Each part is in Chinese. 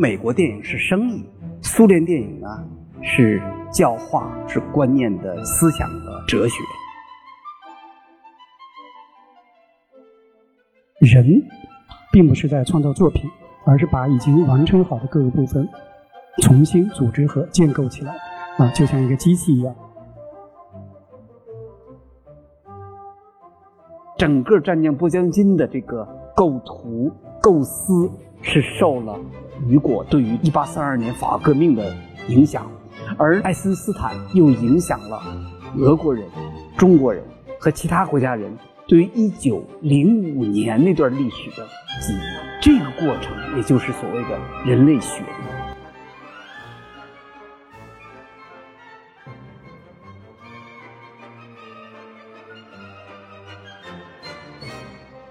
美国电影是生意，苏联电影呢是教化、是观念的思想的哲学。人并不是在创造作品，而是把已经完成好的各个部分重新组织和建构起来，啊，就像一个机器一样。整个战将波江津的这个构图构思是受了雨果对于1842年法国革命的影响，而爱森斯坦又影响了俄国人、中国人和其他国家人对于1905年那段历史的记忆。这个过程，也就是所谓的人类学。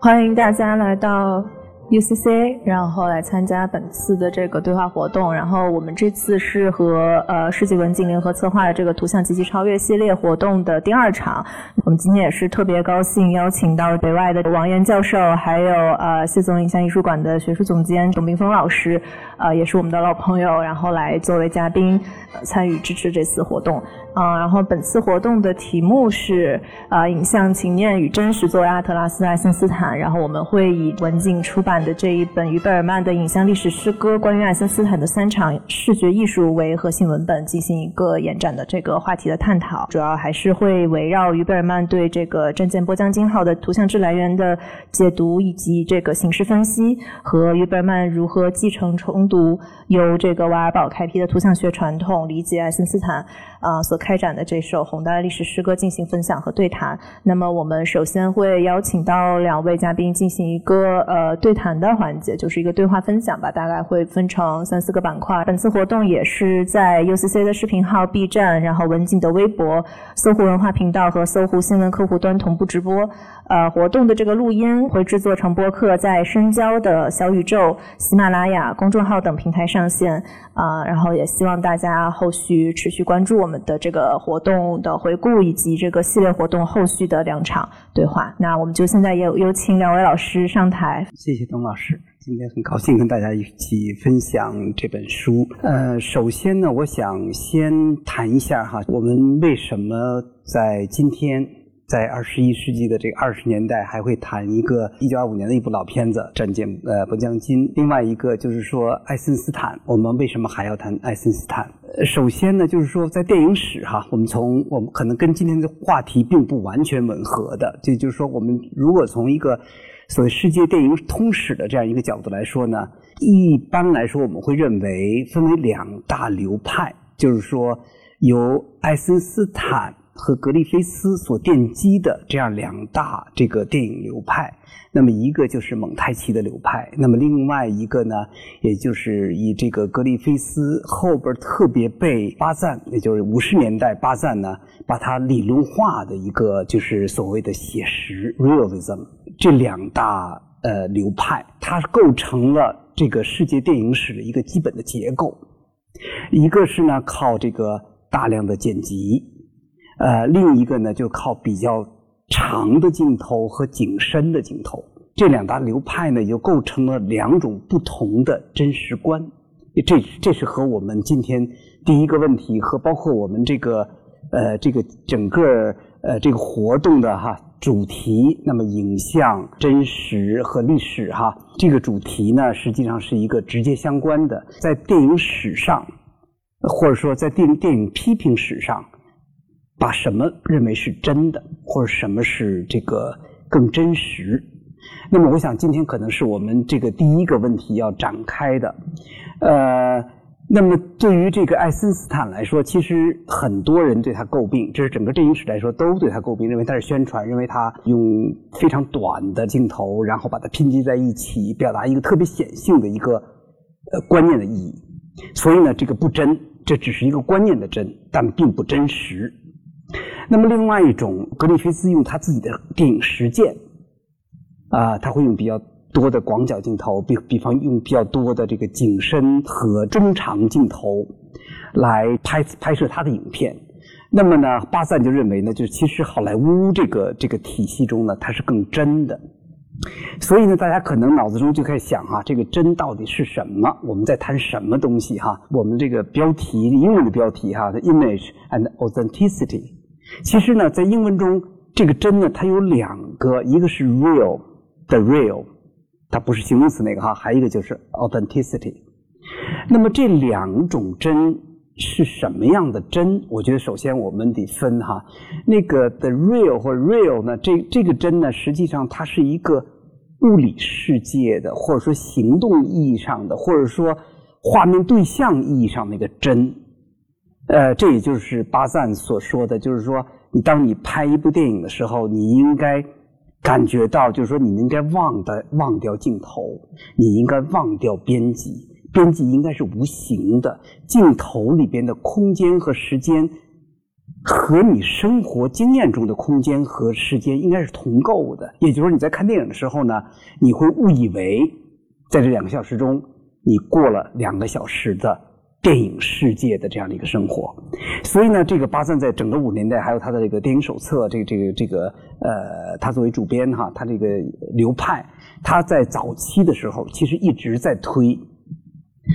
欢迎大家来到 UCC，然后来参加本次的这个对话活动。然后我们这次是和呃世纪文景联合策划的这个图像及其超越系列活动的第二场。我们今天也是特别高兴邀请到北外的王岩教授，还有呃谢总影像艺术馆的学术总监董冰峰老师，呃也是我们的老朋友，然后来作为嘉宾参与支持这次活动。啊，然后本次活动的题目是啊，影像情念与真实作为阿特拉斯爱森斯坦。然后我们会以文景出版的这一本于贝尔曼的影像历史诗歌关于爱森斯坦的三场视觉艺术为核心文本进行一个延展的这个话题的探讨。主要还是会围绕于贝尔曼对这个战舰波江金号的图像质来源的解读，以及这个形式分析和于贝尔曼如何继承重读由这个瓦尔堡开辟的图像学传统，理解爱森斯坦啊所。开展的这首宏大的历史诗歌进行分享和对谈。那么，我们首先会邀请到两位嘉宾进行一个呃对谈的环节，就是一个对话分享吧。大概会分成三四个板块。本次活动也是在 UCC 的视频号、B 站，然后文景的微博、搜狐文化频道和搜狐新闻客户端同步直播。呃，活动的这个录音会制作成播客，在深交的小宇宙、喜马拉雅公众号等平台上线。啊，然后也希望大家后续持续关注我们的这个活动的回顾，以及这个系列活动后续的两场对话。那我们就现在也有请两位老师上台。谢谢董老师，今天很高兴跟大家一起分享这本书。呃，首先呢，我想先谈一下哈，我们为什么在今天。在二十一世纪的这个二十年代，还会谈一个一九二五年的一部老片子《战舰呃波江津》。另外一个就是说爱森斯坦，我们为什么还要谈爱森斯坦？首先呢，就是说在电影史哈，我们从我们可能跟今天的话题并不完全吻合的，这就是说，我们如果从一个所谓世界电影通史的这样一个角度来说呢，一般来说我们会认为分为两大流派，就是说由爱森斯坦。和格里菲斯所奠基的这样两大这个电影流派，那么一个就是蒙太奇的流派，那么另外一个呢，也就是以这个格里菲斯后边特别被巴赞，也就是五十年代巴赞呢，把它理论化的一个就是所谓的写实 realism 这两大呃流派，它构成了这个世界电影史的一个基本的结构，一个是呢靠这个大量的剪辑。呃，另一个呢，就靠比较长的镜头和景深的镜头，这两大流派呢，就构成了两种不同的真实观。这这是和我们今天第一个问题和包括我们这个呃这个整个呃这个活动的哈主题，那么影像真实和历史哈这个主题呢，实际上是一个直接相关的，在电影史上，或者说在电电影批评史上。把什么认为是真的，或者什么是这个更真实？那么，我想今天可能是我们这个第一个问题要展开的。呃，那么对于这个爱森斯坦来说，其实很多人对他诟病，这是整个电影史来说都对他诟病，认为他是宣传，认为他用非常短的镜头，然后把它拼接在一起，表达一个特别显性的一个呃观念的意义。所以呢，这个不真，这只是一个观念的真，但并不真实。那么，另外一种，格里菲斯用他自己的电影实践，啊，他会用比较多的广角镜头，比比方用比较多的这个景深和中长镜头来拍拍摄他的影片。那么呢，巴赞就认为呢，就是其实好莱坞这个这个体系中呢，它是更真的，所以呢，大家可能脑子中就开始想哈，这个真到底是什么？我们在谈什么东西哈？我们这个标题，英文的标题哈，the image and authenticity。其实呢，在英文中，这个真呢，它有两个，一个是 real 的 real，它不是形容词那个哈，还有一个就是 authenticity。那么这两种真是什么样的真？我觉得首先我们得分哈，那个 the real 或 real 呢，这这个真呢，实际上它是一个物理世界的，或者说行动意义上的，或者说画面对象意义上那个真。呃，这也就是巴赞所说的，就是说，你当你拍一部电影的时候，你应该感觉到，就是说，你应该忘的忘掉镜头，你应该忘掉编辑。编辑应该是无形的，镜头里边的空间和时间，和你生活经验中的空间和时间应该是同构的。也就是说，你在看电影的时候呢，你会误以为在这两个小时中，你过了两个小时的电影世界的这样的一个生活。所以呢，这个巴赞在整个五十年代，还有他的这个电影手册，这个这个这个呃，他作为主编哈，他这个流派，他在早期的时候其实一直在推。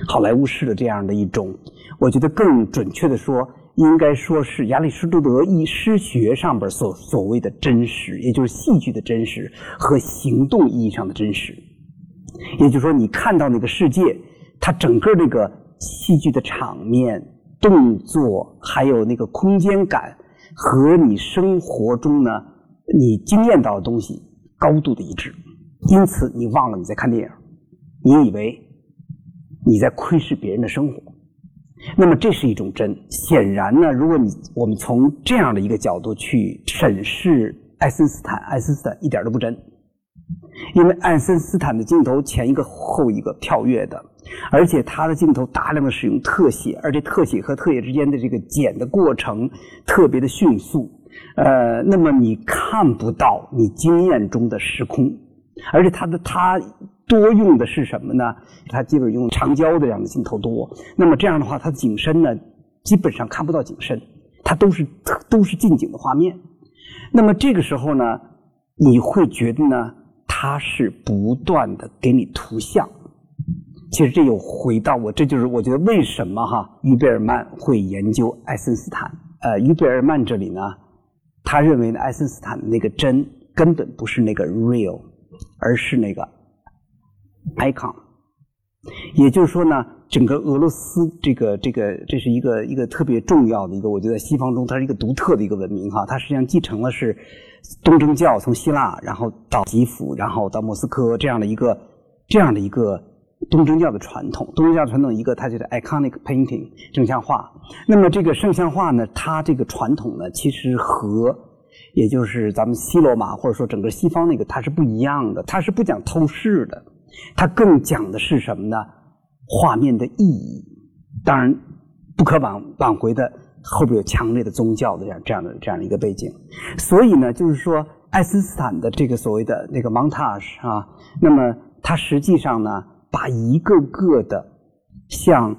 好莱坞式的这样的一种，我觉得更准确的说，应该说是亚里士多德一诗学上边所所谓的真实，也就是戏剧的真实和行动意义上的真实。也就是说，你看到那个世界，它整个这个戏剧的场面、动作，还有那个空间感，和你生活中呢你经验到的东西高度的一致。因此，你忘了你在看电影，你以为。你在窥视别人的生活，那么这是一种真。显然呢，如果你我们从这样的一个角度去审视爱森斯坦，爱森斯坦一点都不真，因为爱森斯坦的镜头前一个后一个跳跃的，而且他的镜头大量的使用特写，而且特写和特写之间的这个剪的过程特别的迅速，呃，那么你看不到你经验中的时空，而且他的他。多用的是什么呢？它基本用长焦的这样的镜头多。那么这样的话，它的景深呢，基本上看不到景深，它都是都是近景的画面。那么这个时候呢，你会觉得呢，它是不断的给你图像。其实这又回到我，这就是我觉得为什么哈，于贝尔曼会研究爱森斯坦。呃，于贝尔曼这里呢，他认为呢，爱森斯坦的那个真根本不是那个 real，而是那个。icon，也就是说呢，整个俄罗斯这个这个这是一个一个特别重要的一个，我觉得西方中它是一个独特的一个文明哈，它实际上继承了是东正教从希腊然后到基辅然后到莫斯科这样的一个这样的一个东正教的传统，东正教传统一个它就是 iconic painting 圣像画，那么这个圣像画呢，它这个传统呢，其实和也就是咱们西罗马或者说整个西方那个它是不一样的，它是不讲透视的。它更讲的是什么呢？画面的意义，当然不可挽挽回的，后边有强烈的宗教的这样这样的这样的一个背景。所以呢，就是说，爱森斯坦的这个所谓的那个 montage 啊，那么他实际上呢，把一个个的像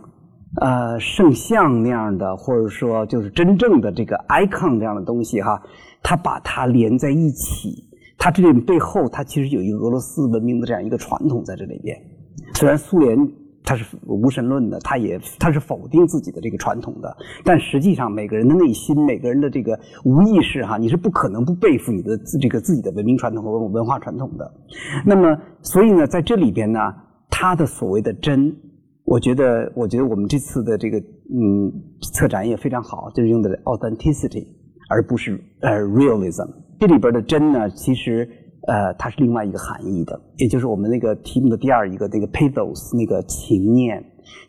呃圣像那样的，或者说就是真正的这个 icon 这样的东西哈，它把它连在一起。它这里背后，它其实有一个俄罗斯文明的这样一个传统在这里边。虽然苏联他是无神论的，他也他是否定自己的这个传统的，但实际上每个人的内心，每个人的这个无意识哈，你是不可能不背负你的这个自己的文明传统和文文化传统的。那么，所以呢，在这里边呢，他的所谓的真，我觉得，我觉得我们这次的这个嗯策展也非常好，就是用的 authenticity，而不是呃 realism。这里边的真呢，其实呃，它是另外一个含义的，也就是我们那个题目的第二一个那个 pathos 那个情念，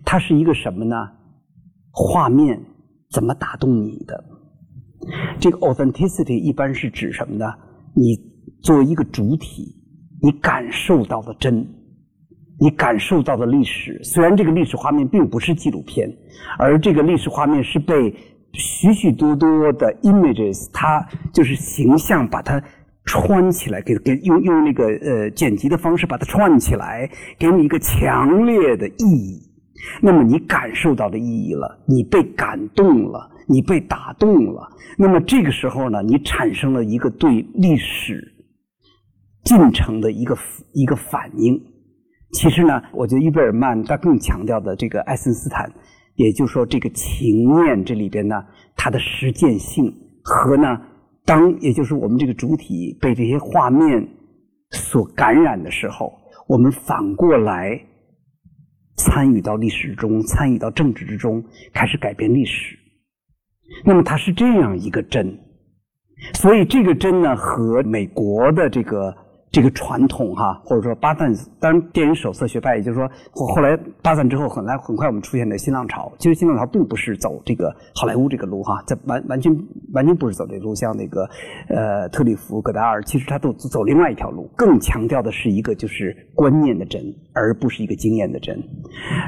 它是一个什么呢？画面怎么打动你的？这个 authenticity 一般是指什么呢？你作为一个主体，你感受到的真，你感受到的历史，虽然这个历史画面并不是纪录片，而这个历史画面是被。许许多多的 images，它就是形象，把它串起来，给给用用那个呃剪辑的方式把它串起来，给你一个强烈的意义。那么你感受到的意义了，你被感动了，你被打动了。那么这个时候呢，你产生了一个对历史进程的一个一个反应。其实呢，我觉得伊贝尔曼他更强调的这个爱森斯坦，也就是说这个情念这里边呢，它的实践性和呢，当也就是我们这个主体被这些画面所感染的时候，我们反过来参与到历史中，参与到政治之中，开始改变历史。那么它是这样一个真，所以这个真呢，和美国的这个。这个传统哈，或者说巴赞，当然电影手册学派，也就是说后后来巴赞之后，很来很快我们出现的新浪潮。其实新浪潮并不是走这个好莱坞这个路哈，在完完全完全不是走这路，像那个呃特里弗戈达尔，其实他都走另外一条路，更强调的是一个就是观念的真，而不是一个经验的真，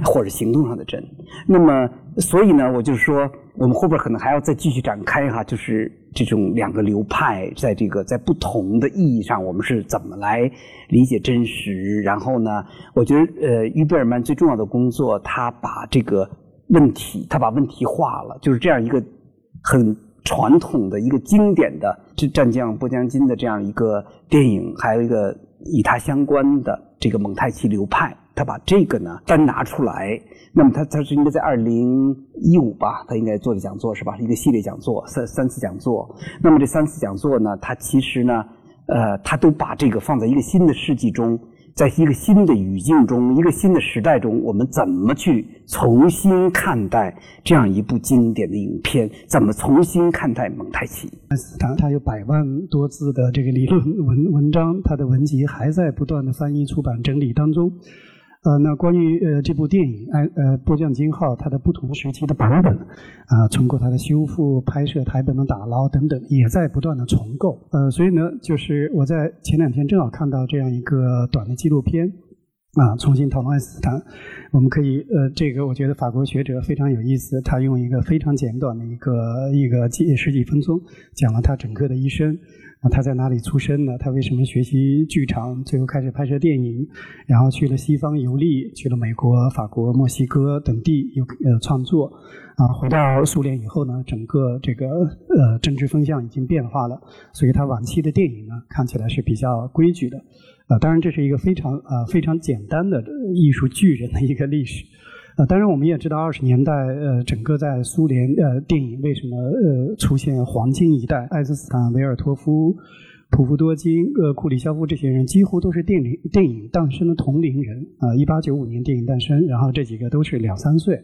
或者行动上的真。那么所以呢，我就是说。我们后边可能还要再继续展开哈，就是这种两个流派在这个在不同的意义上，我们是怎么来理解真实？然后呢，我觉得呃，于贝尔曼最重要的工作，他把这个问题，他把问题化了，就是这样一个很传统的一个经典的这战将波将金的这样一个电影，还有一个与他相关的这个蒙太奇流派，他把这个呢单拿出来。那么他他是应该在二零一五吧，他应该做的讲座是吧？一个系列讲座，三三次讲座。那么这三次讲座呢，他其实呢，呃，他都把这个放在一个新的世纪中，在一个新的语境中，一个新的时代中，我们怎么去重新看待这样一部经典的影片？怎么重新看待蒙太奇？他他有百万多字的这个理论文文章，他的文集还在不断的翻译、出版、整理当中。呃，那关于呃这部电影《爱呃波将金号》它的不同时期的版本啊，通过它的修复、拍摄、台本的打捞等等，也在不断的重构。呃，所以呢，就是我在前两天正好看到这样一个短的纪录片啊，重新讨论爱因斯坦。我们可以呃，这个我觉得法国学者非常有意思，他用一个非常简短的一个一个几十几分钟，讲了他整个的一生。那他在哪里出生呢？他为什么学习剧场？最后开始拍摄电影，然后去了西方游历，去了美国、法国、墨西哥等地有呃创作。啊，回到苏联以后呢，整个这个呃政治风向已经变化了，所以他晚期的电影呢看起来是比较规矩的。啊，当然这是一个非常啊非常简单的艺术巨人的一个历史。啊，当然我们也知道，二十年代，呃，整个在苏联，呃，电影为什么呃出现黄金一代？爱因斯坦、维尔托夫、普夫多金、呃，库里肖夫这些人，几乎都是电影电影诞生的同龄人啊。一八九五年电影诞生，然后这几个都是两三岁。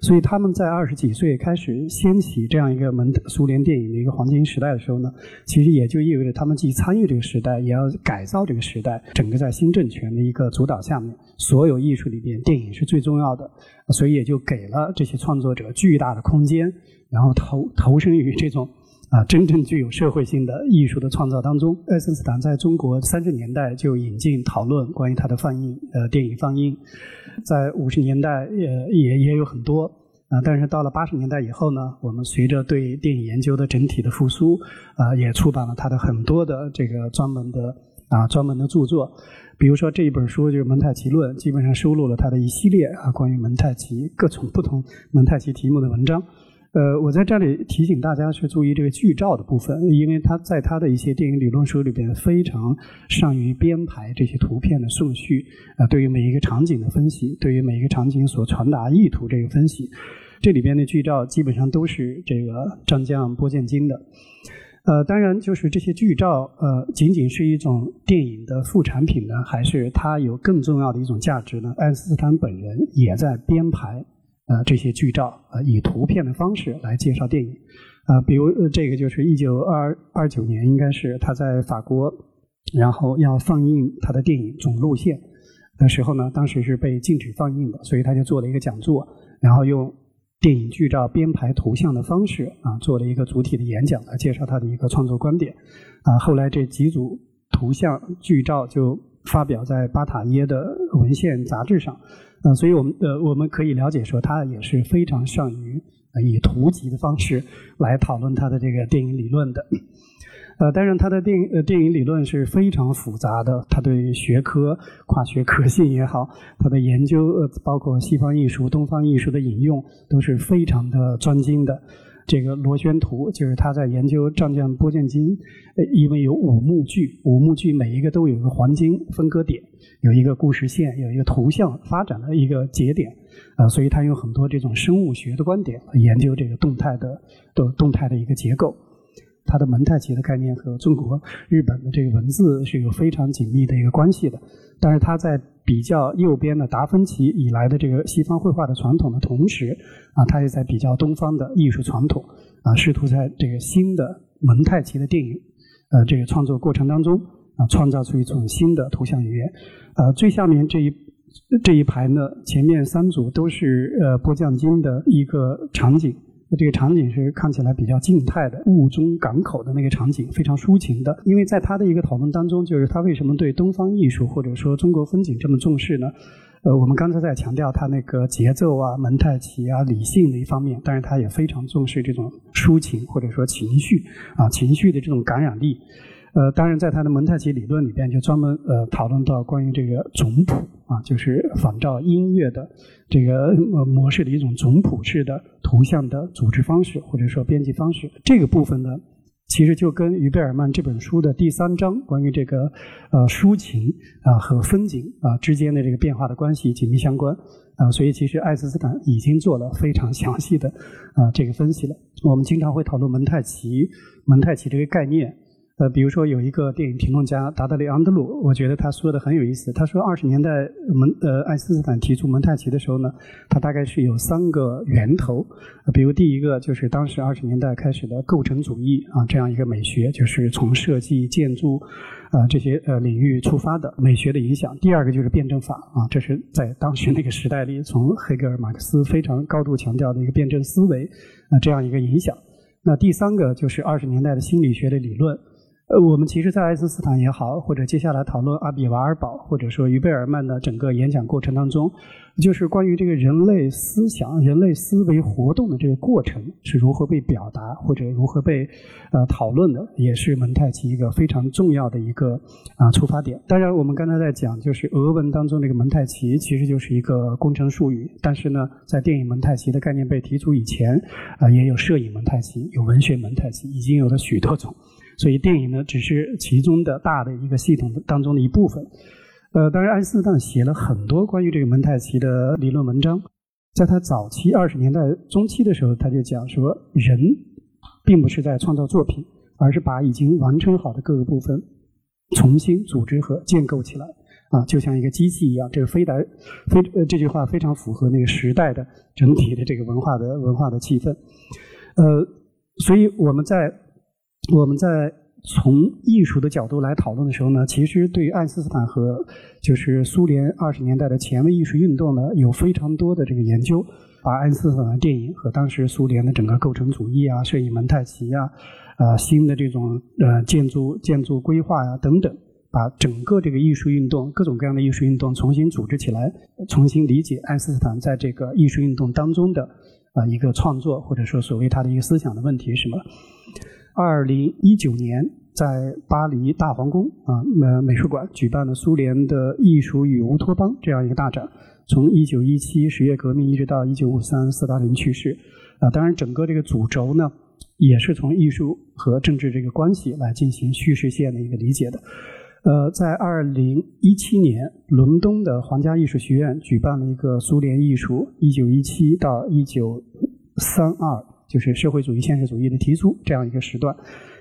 所以他们在二十几岁开始掀起这样一个门苏联电影的一个黄金时代的时候呢，其实也就意味着他们既参与这个时代，也要改造这个时代。整个在新政权的一个主导下面，所有艺术里边，电影是最重要的，所以也就给了这些创作者巨大的空间，然后投投身于这种。啊，真正具有社会性的艺术的创造当中，爱森斯坦在中国三十年代就引进讨论关于他的放映，呃，电影放映，在五十年代也也也有很多。啊，但是到了八十年代以后呢，我们随着对电影研究的整体的复苏，啊，也出版了他的很多的这个专门的啊专门的著作，比如说这一本书就是《蒙太奇论》，基本上收录了他的一系列啊关于蒙太奇各种不同蒙太奇题目的文章。呃，我在这里提醒大家去注意这个剧照的部分，因为他在他的一些电影理论书里边非常善于编排这些图片的顺序，啊，对于每一个场景的分析，对于每一个场景所传达意图这个分析，这里边的剧照基本上都是这个张江波剑金的。呃，当然就是这些剧照，呃，仅仅是一种电影的副产品呢，还是它有更重要的一种价值呢？爱因斯坦本人也在编排。呃，这些剧照呃，以图片的方式来介绍电影，啊，比如这个就是一九二二九年，应该是他在法国，然后要放映他的电影《总路线》的时候呢，当时是被禁止放映的，所以他就做了一个讲座，然后用电影剧照编排图像的方式啊，做了一个主体的演讲来介绍他的一个创作观点，啊，后来这几组图像剧照就发表在巴塔耶的文献杂志上。呃，所以我们呃，我们可以了解说，他也是非常善于以图集的方式来讨论他的这个电影理论的。呃，当然，他的电影呃电影理论是非常复杂的，他对学科跨学科性也好，他的研究呃包括西方艺术、东方艺术的引用都是非常的专精的。这个螺旋图，就是他在研究《战将波剑经》，因为有五幕剧，五幕剧每一个都有一个黄金分割点，有一个故事线，有一个图像发展的一个节点，啊，所以他用很多这种生物学的观点来研究这个动态的动动态的一个结构。它的蒙太奇的概念和中国、日本的这个文字是有非常紧密的一个关系的。但是它在比较右边的达芬奇以来的这个西方绘画的传统的同时，啊，他也在比较东方的艺术传统，啊，试图在这个新的蒙太奇的电影，呃，这个创作过程当中，啊，创造出一种新的图像语言。呃，最下面这一这一排呢，前面三组都是呃波将金的一个场景。那这个场景是看起来比较静态的，雾中港口的那个场景，非常抒情的。因为在他的一个讨论当中，就是他为什么对东方艺术或者说中国风景这么重视呢？呃，我们刚才在强调他那个节奏啊、蒙太奇啊、理性的一方面，但是他也非常重视这种抒情或者说情绪啊、情绪的这种感染力。呃，当然，在他的蒙太奇理论里边，就专门呃讨论到关于这个总谱啊，就是仿照音乐的这个模式的一种总谱式的图像的组织方式，或者说编辑方式。这个部分呢，其实就跟于贝尔曼这本书的第三章关于这个呃抒情啊和风景啊之间的这个变化的关系紧密相关啊。所以，其实爱因斯坦已经做了非常详细的啊这个分析了。我们经常会讨论蒙太奇，蒙太奇这个概念。呃，比如说有一个电影评论家达德里安德鲁，我觉得他说的很有意思。他说，二十年代蒙呃爱因斯坦提出蒙太奇的时候呢，他大概是有三个源头。比如第一个就是当时二十年代开始的构成主义啊这样一个美学，就是从设计、建筑啊这些呃领域出发的美学的影响。第二个就是辩证法啊，这是在当时那个时代里，从黑格尔、马克思非常高度强调的一个辩证思维啊这样一个影响。那第三个就是二十年代的心理学的理论。呃，我们其实，在爱因斯坦也好，或者接下来讨论阿比瓦尔堡，或者说于贝尔曼的整个演讲过程当中，就是关于这个人类思想、人类思维活动的这个过程是如何被表达，或者如何被呃讨论的，也是蒙太奇一个非常重要的一个啊出发点。当然，我们刚才在讲，就是俄文当中这个蒙太奇其实就是一个工程术语，但是呢，在电影蒙太奇的概念被提出以前，啊，也有摄影蒙太奇，有文学蒙太奇，已经有了许多种。所以电影呢，只是其中的大的一个系统当中的一部分。呃，当然，爱因斯坦写了很多关于这个蒙太奇的理论文章。在他早期二十年代中期的时候，他就讲说，人并不是在创造作品，而是把已经完成好的各个部分重新组织和建构起来，啊，就像一个机器一样。这个非来非呃这句话非常符合那个时代的整体的这个文化的文化的气氛。呃，所以我们在。我们在从艺术的角度来讨论的时候呢，其实对爱因斯坦和就是苏联二十年代的前卫艺术运动呢，有非常多的这个研究，把爱因斯坦的电影和当时苏联的整个构成主义啊、摄影蒙太奇啊、啊新的这种呃建筑建筑规划呀等等，把整个这个艺术运动各种各样的艺术运动重新组织起来，重新理解爱因斯坦在这个艺术运动当中的啊一个创作或者说所谓他的一个思想的问题什么。二零一九年，在巴黎大皇宫啊，呃，美术馆举办了苏联的艺术与乌托邦这样一个大展。从一九一七十月革命一直到一九五三斯大林去世，啊，当然整个这个主轴呢，也是从艺术和政治这个关系来进行叙事线的一个理解的。呃，在二零一七年，伦敦的皇家艺术学院举办了一个苏联艺术一九一七到一九三二。就是社会主义现实主义的提出这样一个时段，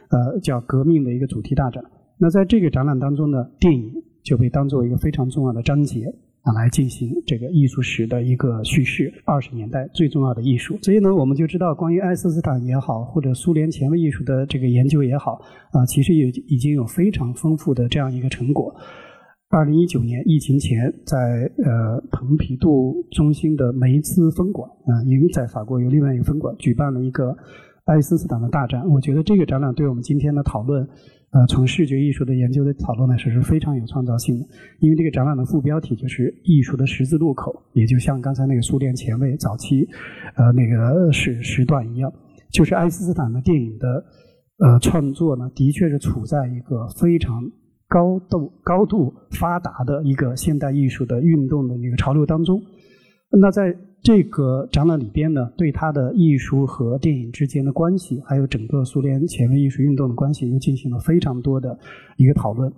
呃，叫革命的一个主题大展。那在这个展览当中呢，电影就被当做一个非常重要的章节啊，来进行这个艺术史的一个叙事。二十年代最重要的艺术，所以呢，我们就知道关于爱因斯坦也好，或者苏联前卫艺术的这个研究也好，啊，其实也已经有非常丰富的这样一个成果。二零一九年疫情前，在呃蓬皮杜中心的梅兹分馆啊，因为在法国有另外一个分馆，举办了一个爱因斯坦的大展。我觉得这个展览对我们今天的讨论，呃，从视觉艺术的研究的讨论来说是非常有创造性的。因为这个展览的副标题就是“艺术的十字路口”，也就像刚才那个苏联前卫早期，呃，那个时时段一样，就是爱因斯坦的电影的呃创作呢，的确是处在一个非常。高度高度发达的一个现代艺术的运动的一个潮流当中，那在这个展览里边呢，对他的艺术和电影之间的关系，还有整个苏联前卫艺术运动的关系，又进行了非常多的一个讨论。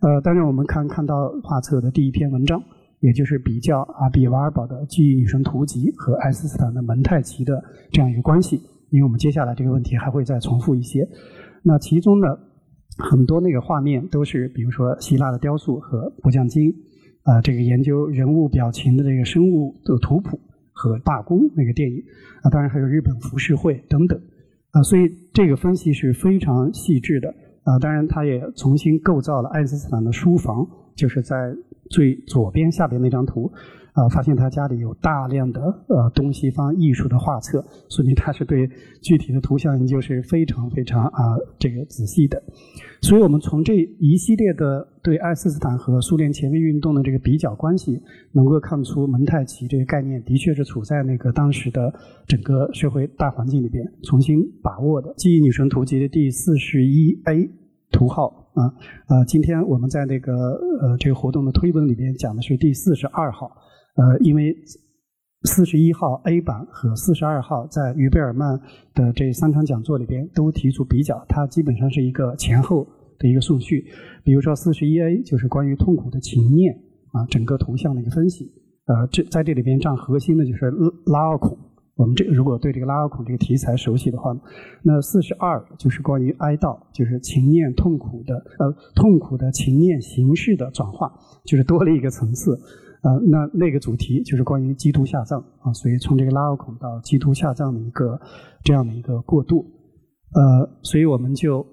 呃，当然我们看看到画册的第一篇文章，也就是比较阿比瓦尔堡的《记忆女神图集》和爱因斯坦的蒙太奇的这样一个关系。因为我们接下来这个问题还会再重复一些。那其中呢，很多那个画面都是，比如说希腊的雕塑和不匠金。啊，这个研究人物表情的这个生物的图谱和罢工那个电影啊，当然还有日本浮世绘等等啊，所以这个分析是非常细致的啊。当然，他也重新构造了爱因斯坦的书房，就是在最左边下边那张图。啊，发现他家里有大量的呃东西方艺术的画册，说明他是对具体的图像研究是非常非常啊这个仔细的。所以我们从这一系列的对爱因斯坦和苏联前卫运动的这个比较关系，能够看出蒙太奇这个概念的确是处在那个当时的整个社会大环境里边重新把握的。记忆女神图集的第四十一 A 图号啊啊，今天我们在那个呃这个活动的推文里边讲的是第四十二号。呃，因为四十一号 A 版和四十二号在于贝尔曼的这三场讲座里边都提出比较，它基本上是一个前后的一个顺序。比如说四十一 A 就是关于痛苦的情念啊，整个图像的一个分析。呃，这在这里边占核心的就是拉奥孔。我们这如果对这个拉奥孔这个题材熟悉的话，那四十二就是关于哀悼，就是情念痛苦的呃痛苦的情念形式的转化，就是多了一个层次。呃，那那个主题就是关于基督下葬啊，所以从这个拉奥孔到基督下葬的一个这样的一个过渡，呃，所以我们就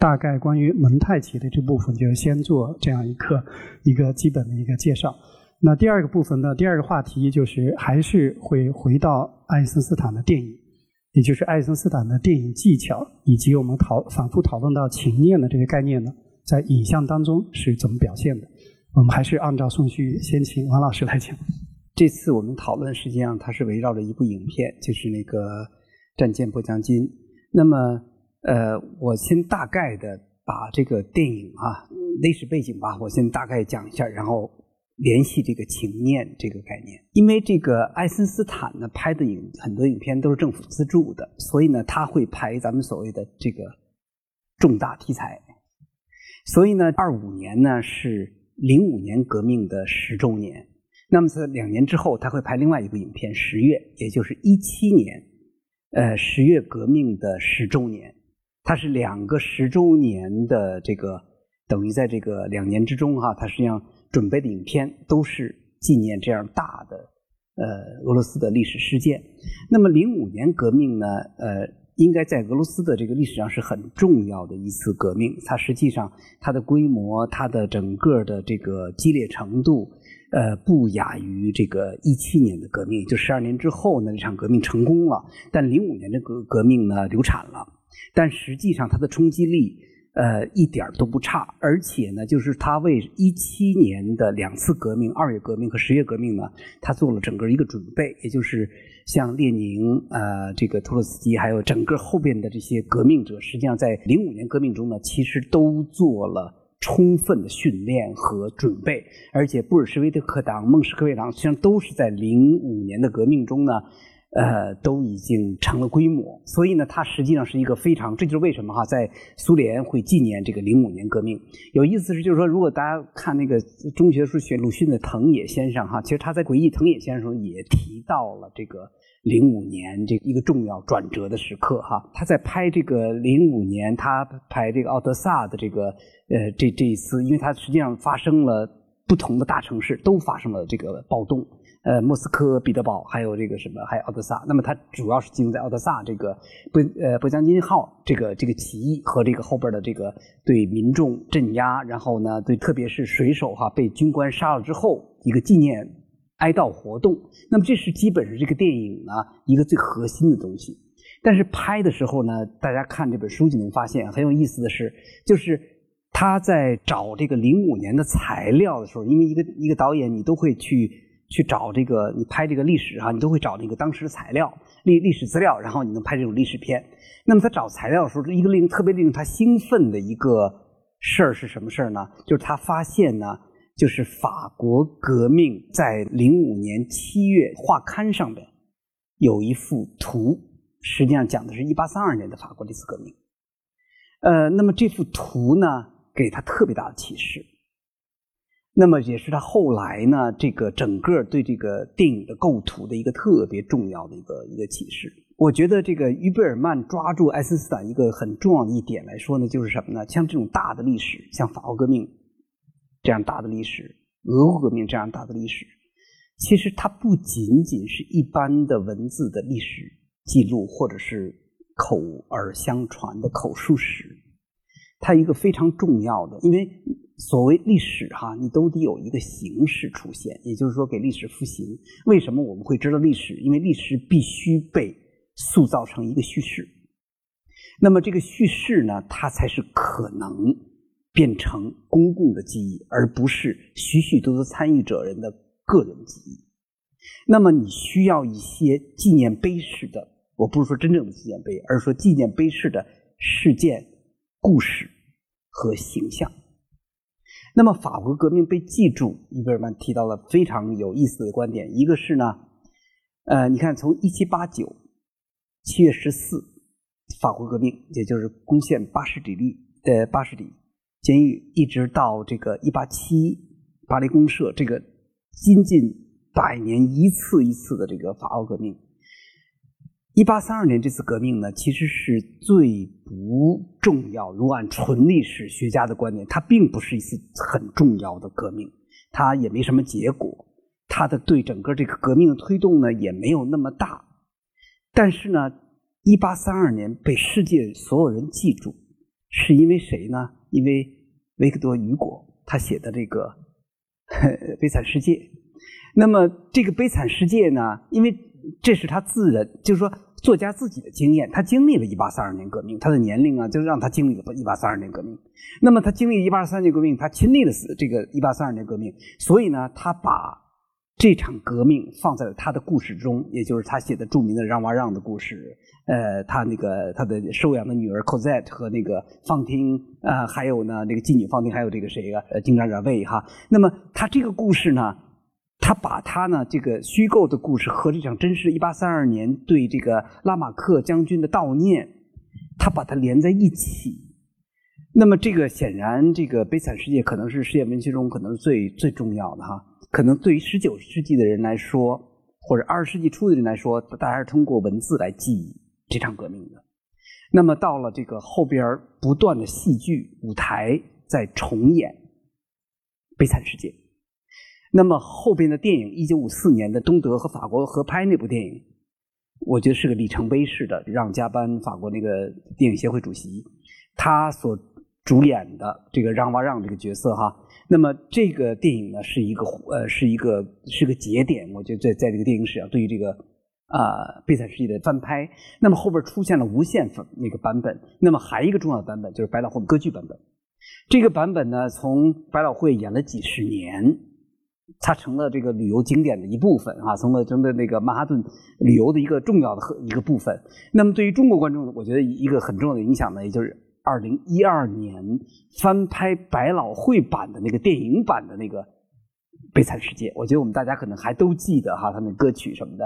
大概关于蒙太奇的这部分就是先做这样一个一个基本的一个介绍。那第二个部分呢，第二个话题就是还是会回到爱因斯坦的电影，也就是爱因斯坦的电影技巧，以及我们讨反复讨论到情念的这个概念呢，在影像当中是怎么表现的。我们还是按照顺序先请王老师来讲。这次我们讨论实际上它是围绕着一部影片，就是那个《战舰波将金》。那么，呃，我先大概的把这个电影啊历史背景吧，我先大概讲一下，然后联系这个情念这个概念。因为这个爱森斯坦呢拍的影很多影片都是政府资助的，所以呢他会拍咱们所谓的这个重大题材。所以呢，二五年呢是。零五年革命的十周年，那么在两年之后，他会拍另外一部影片《十月》，也就是一七年，呃，十月革命的十周年。它是两个十周年的这个，等于在这个两年之中哈，他实际上准备的影片都是纪念这样大的呃俄罗斯的历史事件。那么零五年革命呢，呃。应该在俄罗斯的这个历史上是很重要的一次革命。它实际上它的规模、它的整个的这个激烈程度，呃，不亚于这个一七年的革命。就十二年之后呢，这场革命成功了，但零五年的革革命呢流产了。但实际上它的冲击力，呃，一点都不差。而且呢，就是他为一七年的两次革命——二月革命和十月革命呢，他做了整个一个准备，也就是。像列宁、呃，这个托洛斯基，还有整个后边的这些革命者，实际上在零五年革命中呢，其实都做了充分的训练和准备，而且布尔什维克党、孟什科维党实际上都是在零五年的革命中呢。呃，都已经成了规模，所以呢，它实际上是一个非常，这就是为什么哈，在苏联会纪念这个零五年革命。有意思是，就是说，如果大家看那个中学时候学鲁迅的藤野先生哈，其实他在回忆藤野先生也提到了这个零五年这一个重要转折的时刻哈。他在拍这个零五年，他拍这个奥德萨的这个呃这这一次，因为它实际上发生了不同的大城市都发生了这个暴动。呃，莫斯科、彼得堡，还有这个什么，还有奥德萨。那么它主要是集中在奥德萨这个波呃波江金号这个这个起义和这个后边的这个对民众镇压，然后呢，对特别是水手哈被军官杀了之后一个纪念哀悼活动。那么这是基本是这个电影呢一个最核心的东西。但是拍的时候呢，大家看这本书就能发现很有意思的是，就是他在找这个零五年的材料的时候，因为一个一个导演你都会去。去找这个，你拍这个历史哈，你都会找那个当时的材料、历历史资料，然后你能拍这种历史片。那么他找材料的时候，一个令特别令他兴奋的一个事儿是什么事儿呢？就是他发现呢，就是法国革命在零五年七月画刊上面有一幅图，实际上讲的是一八三二年的法国历史革命。呃，那么这幅图呢，给他特别大的启示。那么也是他后来呢，这个整个对这个电影的构图的一个特别重要的一个一个启示。我觉得这个于贝尔曼抓住爱森斯坦一个很重要的一点来说呢，就是什么呢？像这种大的历史，像法国革命这样大的历史，俄国革命这样大的历史，其实它不仅仅是一般的文字的历史记录，或者是口耳相传的口述史，它一个非常重要的，因为。所谓历史哈，你都得有一个形式出现，也就是说给历史复形。为什么我们会知道历史？因为历史必须被塑造成一个叙事。那么这个叙事呢，它才是可能变成公共的记忆，而不是许许多多参与者人的个人记忆。那么你需要一些纪念碑式的，我不是说真正的纪念碑，而是说纪念碑式的事件、故事和形象。那么法国革命被记住，伊贝尔曼提到了非常有意思的观点。一个是呢，呃，你看从一七八九七月十四，法国革命，也就是攻陷巴士底狱的巴士底监狱，一直到这个一八七巴黎公社，这个接近百年一次一次的这个法国革命。一八三二年这次革命呢，其实是最不重要。如果按纯历史学家的观点，它并不是一次很重要的革命，它也没什么结果，它的对整个这个革命的推动呢也没有那么大。但是呢，一八三二年被世界所有人记住，是因为谁呢？因为维克多·雨果他写的这个《悲惨世界》。那么这个《悲惨世界》呢，因为这是他自认，就是说。作家自己的经验，他经历了一八三二年革命，他的年龄啊，就让他经历了一八三二年革命。那么他经历一八三二年革命，他亲历了这个一八三二年革命，所以呢，他把这场革命放在了他的故事中，也就是他写的著名的让娃让的故事。呃，他那个他的收养的女儿 Cosette 和那个放听啊，还有呢那个妓女放听，还有这个谁啊，呃，金扎扎卫哈。那么他这个故事呢？他把他呢这个虚构的故事和这场真实一八三二年对这个拉马克将军的悼念，他把它连在一起。那么这个显然，这个悲惨世界可能是世界文学中可能最最重要的哈。可能对于十九世纪的人来说，或者二十世纪初的人来说，大家是通过文字来记忆这场革命的。那么到了这个后边不断的戏剧舞台在重演悲惨世界。那么后边的电影，一九五四年的东德和法国合拍那部电影，我觉得是个里程碑式的。让加班，法国那个电影协会主席，他所主演的这个让瓦让这个角色哈。那么这个电影呢，是一个呃，是一个是个节点。我觉得在在这个电影史上，对于这个啊悲惨世界的翻拍。那么后边出现了无限那个版本。那么还一个重要的版本就是百老汇歌剧版本。这个版本呢，从百老汇演了几十年。它成了这个旅游景点的一部分啊，成了成了那个曼哈顿旅游的一个重要的和一个部分。那么对于中国观众，我觉得一个很重要的影响呢，也就是二零一二年翻拍百老汇版的那个电影版的那个《悲惨世界》。我觉得我们大家可能还都记得哈，他那歌曲什么的，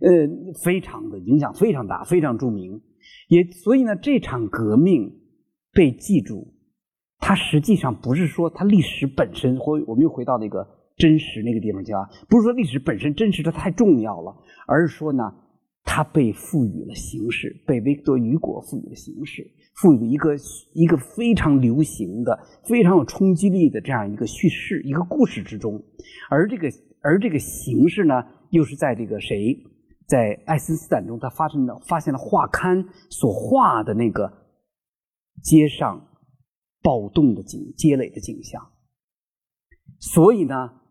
呃，非常的影响非常大，非常著名。也所以呢，这场革命被记住，它实际上不是说它历史本身，或我们又回到那个。真实那个地方去啊，不是说历史本身真实的太重要了，而是说呢，它被赋予了形式，被维克多·雨果赋予了形式，赋予一个一个非常流行的、非常有冲击力的这样一个叙事、一个故事之中，而这个而这个形式呢，又是在这个谁，在爱森斯坦中，他发生了发现了画刊所画的那个街上暴动的景、街垒的景象，所以呢。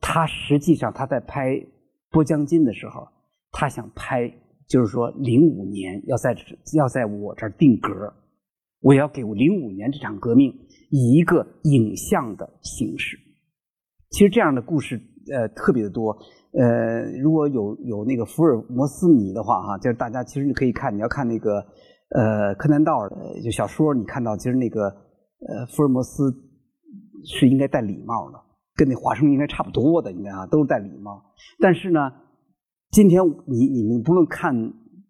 他实际上他在拍《波江津》的时候，他想拍，就是说零五年要在要在我这儿定格，我要给我零五年这场革命以一个影像的形式。其实这样的故事呃特别的多，呃，如果有有那个福尔摩斯迷的话哈，就是大家其实你可以看，你要看那个呃柯南道尔的就小说，你看到其实那个呃福尔摩斯是应该戴礼帽的。跟那华生应该差不多的，应该啊都是戴礼帽。但是呢，今天你你们不论看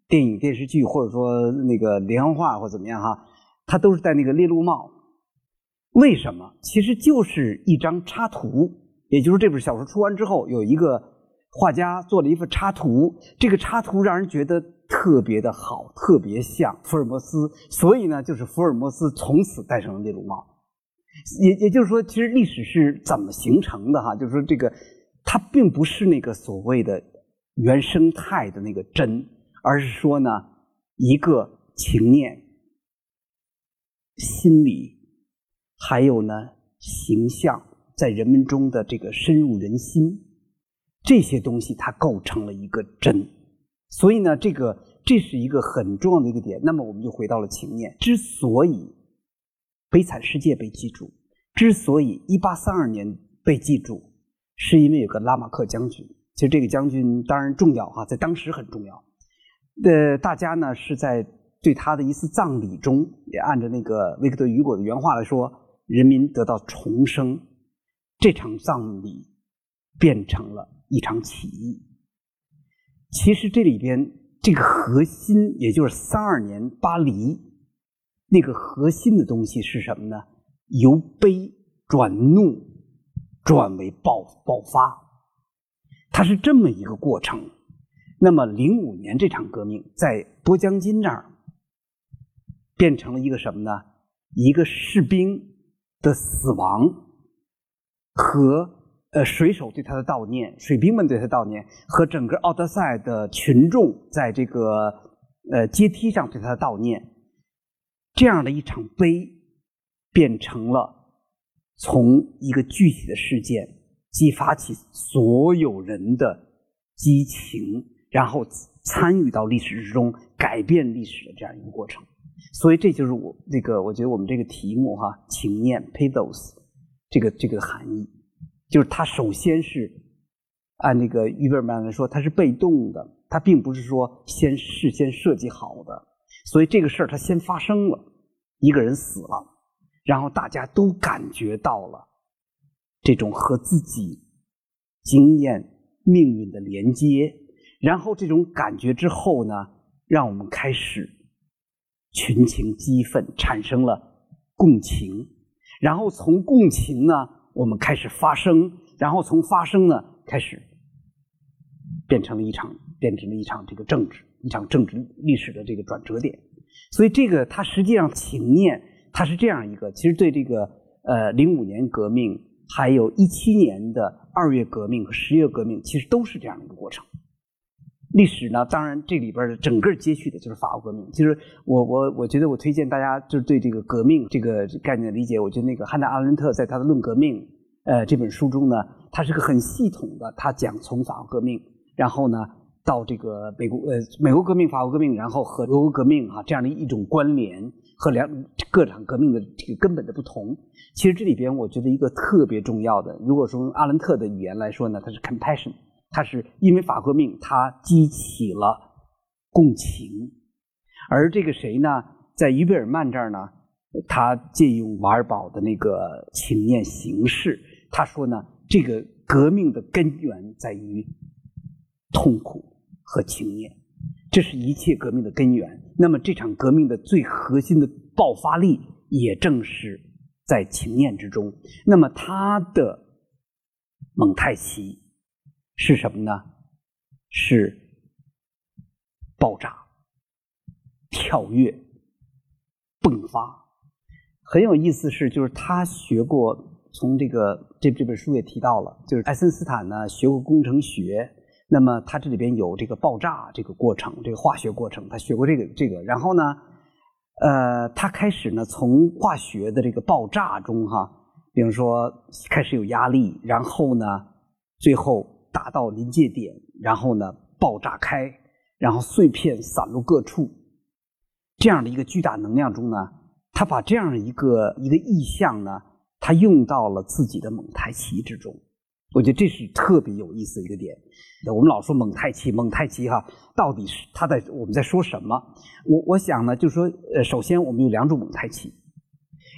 电影、电视剧，或者说那个连环画或怎么样哈，他都是戴那个猎鹿帽。为什么？其实就是一张插图，也就是这本小说出完之后，有一个画家做了一幅插图，这个插图让人觉得特别的好，特别像福尔摩斯，所以呢，就是福尔摩斯从此戴上了猎鹿帽。也也就是说，其实历史是怎么形成的哈？就是说，这个它并不是那个所谓的原生态的那个真，而是说呢，一个情念、心理。还有呢，形象在人们中的这个深入人心，这些东西它构成了一个真，所以呢，这个这是一个很重要的一个点。那么我们就回到了情念，之所以《悲惨世界》被记住，之所以1832年被记住，是因为有个拉马克将军。其实这个将军当然重要哈，在当时很重要。呃，大家呢是在对他的一次葬礼中，也按照那个维克多·雨果的原话来说。人民得到重生，这场葬礼变成了一场起义。其实这里边这个核心，也就是三二年巴黎那个核心的东西是什么呢？由悲转怒，转为爆爆发，它是这么一个过程。那么零五年这场革命在波江津那儿变成了一个什么呢？一个士兵。的死亡和呃水手对他的悼念，水兵们对他悼念，和整个奥德赛的群众在这个呃阶梯上对他的悼念，这样的一场悲，变成了从一个具体的事件激发起所有人的激情，然后参与到历史之中，改变历史的这样一个过程。所以这就是我这个，我觉得我们这个题目哈，情念 pathos，这个这个含义，就是它首先是按那个于贝尔曼来说，它是被动的，它并不是说先事先设计好的。所以这个事儿它先发生了，一个人死了，然后大家都感觉到了这种和自己经验命运的连接，然后这种感觉之后呢，让我们开始。群情激愤，产生了共情，然后从共情呢，我们开始发生，然后从发生呢，开始变成了一场，变成了一场这个政治，一场政治历史的这个转折点。所以这个它实际上情念，它是这样一个，其实对这个呃零五年革命，还有一七年的二月革命和十月革命，其实都是这样的一个过程。历史呢，当然这里边的整个接续的就是法国革命。其实我我我觉得我推荐大家就是对这个革命这个概念的理解，我觉得那个汉娜阿伦特在他的《论革命》呃这本书中呢，他是个很系统的，他讲从法国革命，然后呢到这个美国呃美国革命、法国革命，然后和俄国革命啊这样的一种关联和两各场革命的这个根本的不同。其实这里边我觉得一个特别重要的，如果说用阿伦特的语言来说呢，它是 compassion。它是因为法革命，它激起了共情，而这个谁呢，在于贝尔曼这儿呢，他借用瓦尔堡的那个情念形式，他说呢，这个革命的根源在于痛苦和情念，这是一切革命的根源。那么这场革命的最核心的爆发力，也正是在情念之中。那么他的蒙太奇。是什么呢？是爆炸、跳跃、迸发。很有意思是，就是他学过，从这个这这本书也提到了，就是爱森斯坦呢学过工程学，那么他这里边有这个爆炸这个过程，这个化学过程，他学过这个这个。然后呢，呃，他开始呢从化学的这个爆炸中哈，比如说开始有压力，然后呢，最后。达到临界点，然后呢爆炸开，然后碎片散落各处，这样的一个巨大能量中呢，他把这样一个一个意象呢，他用到了自己的蒙太奇之中。我觉得这是特别有意思的一个点。我们老说蒙太奇，蒙太奇哈，到底是他在我们在说什么？我我想呢，就是说，呃，首先我们有两种蒙太奇，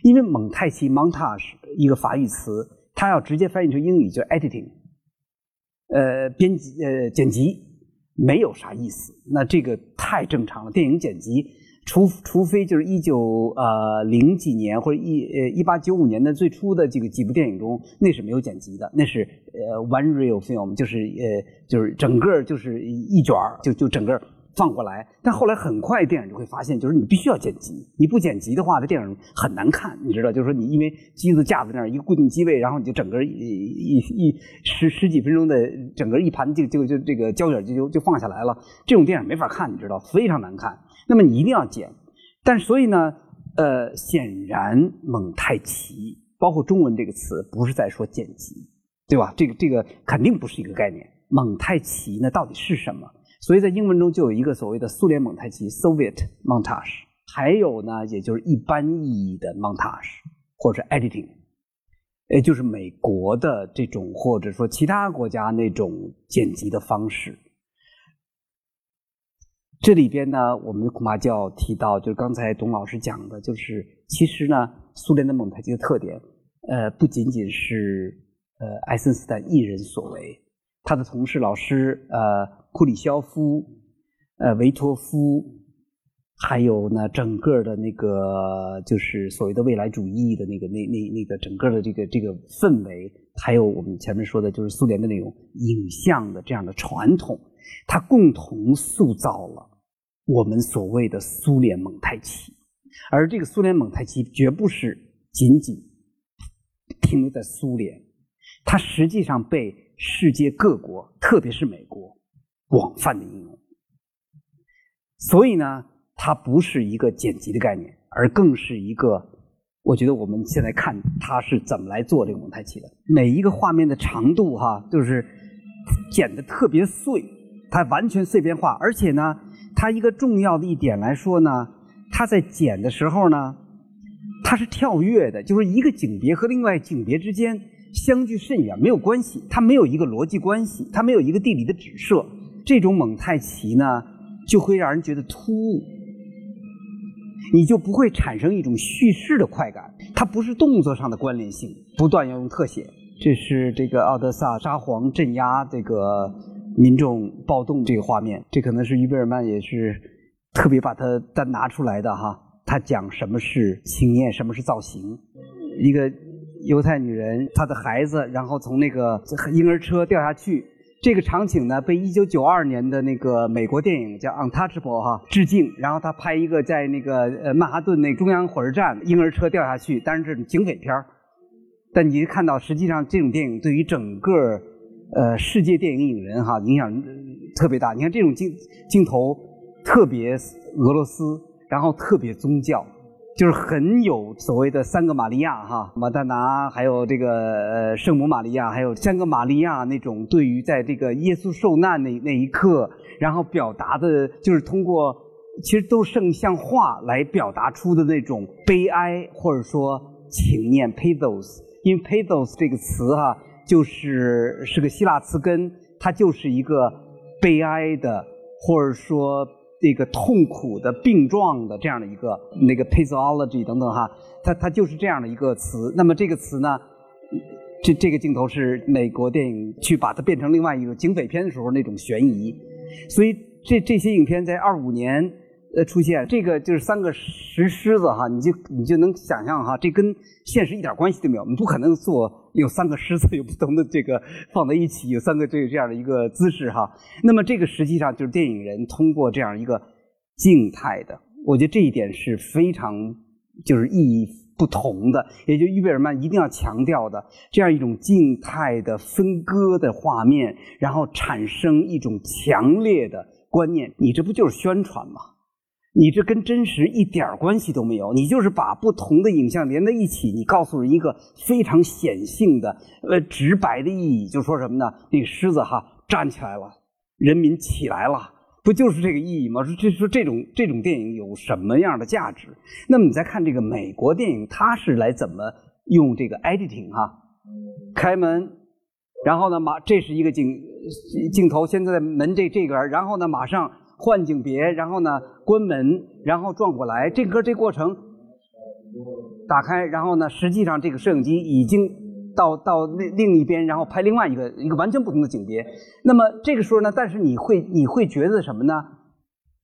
因为蒙太奇 （montage） 一个法语词。它要直接翻译成英语就 editing，呃，编辑呃剪辑没有啥意思，那这个太正常了。电影剪辑，除除非就是一九呃零几年或者一呃一八九五年的最初的这个几部电影中，那是没有剪辑的，那是呃 one real film，就是呃就是整个就是一卷儿就就整个。放过来，但后来很快电影就会发现，就是你必须要剪辑，你不剪辑的话，这电影很难看，你知道？就是说你因为机子架在那儿，一个固定机位，然后你就整个一一一十十几分钟的整个一盘就就就这个胶卷就就就放下来了，这种电影没法看，你知道？非常难看。那么你一定要剪，但所以呢，呃，显然蒙太奇，包括中文这个词，不是在说剪辑，对吧？这个这个肯定不是一个概念。蒙太奇呢，到底是什么？所以在英文中就有一个所谓的苏联蒙太奇 （Soviet montage），还有呢，也就是一般意义的 montage 或者 editing，也就是美国的这种或者说其他国家那种剪辑的方式。这里边呢，我们恐怕就要提到，就是刚才董老师讲的，就是其实呢，苏联的蒙太奇的特点，呃，不仅仅是呃爱森斯坦一人所为，他的同事老师呃。库里肖夫、呃维托夫，还有呢，整个的那个就是所谓的未来主义的那个那那那个整个的这个这个氛围，还有我们前面说的就是苏联的那种影像的这样的传统，它共同塑造了我们所谓的苏联蒙太奇，而这个苏联蒙太奇绝不是仅仅停留在苏联，它实际上被世界各国，特别是美国。广泛的应用，所以呢，它不是一个剪辑的概念，而更是一个，我觉得我们现在看它是怎么来做这个蒙太奇的。每一个画面的长度哈，就是剪的特别碎，它完全碎片化，而且呢，它一个重要的一点来说呢，它在剪的时候呢，它是跳跃的，就是一个景别和另外景别之间相距甚远，没有关系，它没有一个逻辑关系，它没有一个地理的指涉。这种蒙太奇呢，就会让人觉得突兀，你就不会产生一种叙事的快感。它不是动作上的关联性，不断要用特写。这是这个奥德萨沙皇镇压这个民众暴动这个画面，这可能是于贝尔曼也是特别把它单拿出来的哈。他讲什么是经验，什么是造型。一个犹太女人，她的孩子，然后从那个婴儿车掉下去。这个场景呢，被一九九二年的那个美国电影叫《Untouchable》哈致敬。然后他拍一个在那个呃曼哈顿那中央火车站，婴儿车掉下去，但是这种警匪片儿。但你看到，实际上这种电影对于整个呃世界电影影人哈影响特别大。你看这种镜镜头特别俄罗斯，然后特别宗教。就是很有所谓的三个玛利亚哈，马丹拿，还有这个圣母玛利亚，还有三个玛利亚那种对于在这个耶稣受难那那一刻，然后表达的，就是通过其实都圣像画来表达出的那种悲哀或者说情念 pathos，因为 pathos 这个词哈，就是是个希腊词根，它就是一个悲哀的或者说。这个痛苦的病状的这样的一个那个 pathology 等等哈，它它就是这样的一个词。那么这个词呢，这这个镜头是美国电影去把它变成另外一个警匪片的时候那种悬疑。所以这这些影片在二五年呃出现，这个就是三个石狮子哈，你就你就能想象哈，这跟现实一点关系都没有。我们不可能做有三个狮子有不同的这个放在一起，有三个这这样的一个姿势哈。那么这个实际上就是电影人通过这样一个静态的，我觉得这一点是非常就是意义不同的。也就伊贝尔曼一定要强调的这样一种静态的分割的画面，然后产生一种强烈的观念。你这不就是宣传吗？你这跟真实一点关系都没有，你就是把不同的影像连在一起，你告诉人一个非常显性的、呃直白的意义，就说什么呢？那个狮子哈站起来了，人民起来了，不就是这个意义吗？说这说这种这种电影有什么样的价值？那么你再看这个美国电影，它是来怎么用这个 editing 哈？开门，然后呢马这是一个镜镜头，现在门这这边，然后呢马上。换景别，然后呢关门，然后转过来，这个这过程打开，然后呢，实际上这个摄影机已经到到另另一边，然后拍另外一个一个完全不同的景别。那么这个时候呢，但是你会你会觉得什么呢？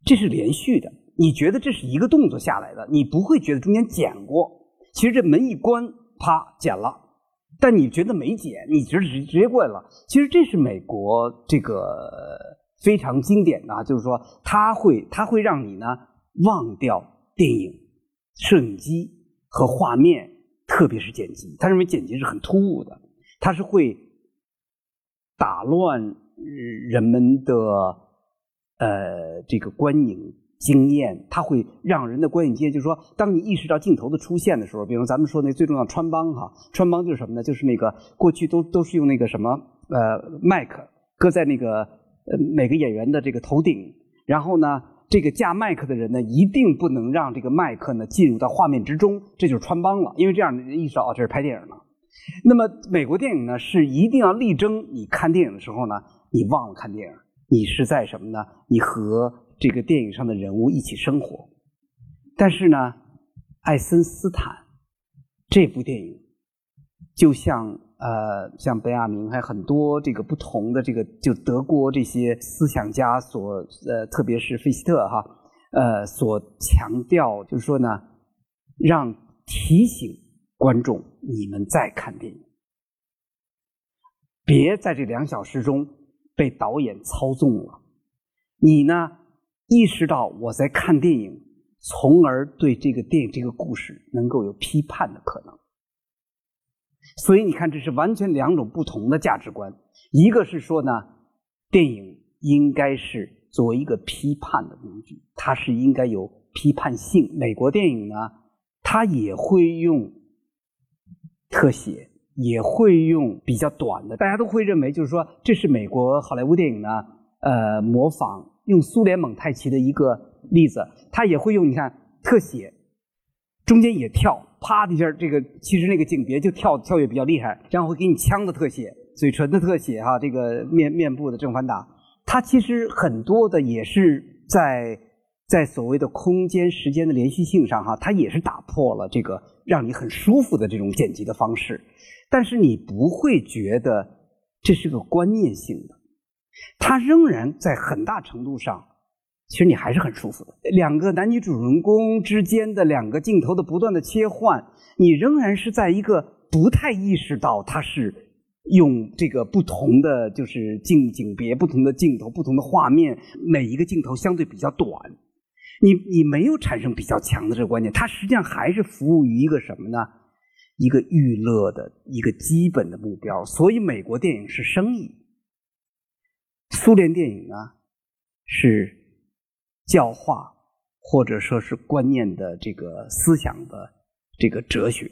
这是连续的，你觉得这是一个动作下来的，你不会觉得中间剪过。其实这门一关，啪剪了，但你觉得没剪，你直直直接过来了。其实这是美国这个非常经典的，就是说它会它会让你呢忘掉电影、摄影机和画面。特别是剪辑，他认为剪辑是很突兀的，它是会打乱人们的呃这个观影经验，它会让人的观影经验，就是说，当你意识到镜头的出现的时候，比如咱们说那最重要穿帮哈，穿帮就是什么呢？就是那个过去都都是用那个什么呃麦克搁在那个呃每个演员的这个头顶，然后呢。这个架麦克的人呢，一定不能让这个麦克呢进入到画面之中，这就是穿帮了。因为这样意识到哦，这是拍电影了。那么美国电影呢，是一定要力争你看电影的时候呢，你忘了看电影，你是在什么呢？你和这个电影上的人物一起生活。但是呢，爱森斯坦这部电影就像。呃，像本雅明还有很多这个不同的这个，就德国这些思想家所呃，特别是费希特哈，呃，所强调就是说呢，让提醒观众你们在看电影，别在这两小时中被导演操纵了，你呢意识到我在看电影，从而对这个电影这个故事能够有批判的可能。所以你看，这是完全两种不同的价值观。一个是说呢，电影应该是作为一个批判的工具，它是应该有批判性。美国电影呢，它也会用特写，也会用比较短的。大家都会认为，就是说，这是美国好莱坞电影呢，呃，模仿用苏联蒙太奇的一个例子。它也会用，你看特写，中间也跳。啪的一下，这个其实那个景别就跳跳跃比较厉害，然后会给你枪的特写、嘴唇的特写，哈，这个面面部的正反打，它其实很多的也是在在所谓的空间时间的连续性上，哈，它也是打破了这个让你很舒服的这种剪辑的方式，但是你不会觉得这是个观念性的，它仍然在很大程度上。其实你还是很舒服的。两个男女主人公之间的两个镜头的不断的切换，你仍然是在一个不太意识到它是用这个不同的就是镜景别、不同的镜头、不同的画面，每一个镜头相对比较短。你你没有产生比较强的这个观念，它实际上还是服务于一个什么呢？一个娱乐的一个基本的目标。所以美国电影是生意，苏联电影呢是。教化或者说是观念的这个思想的这个哲学，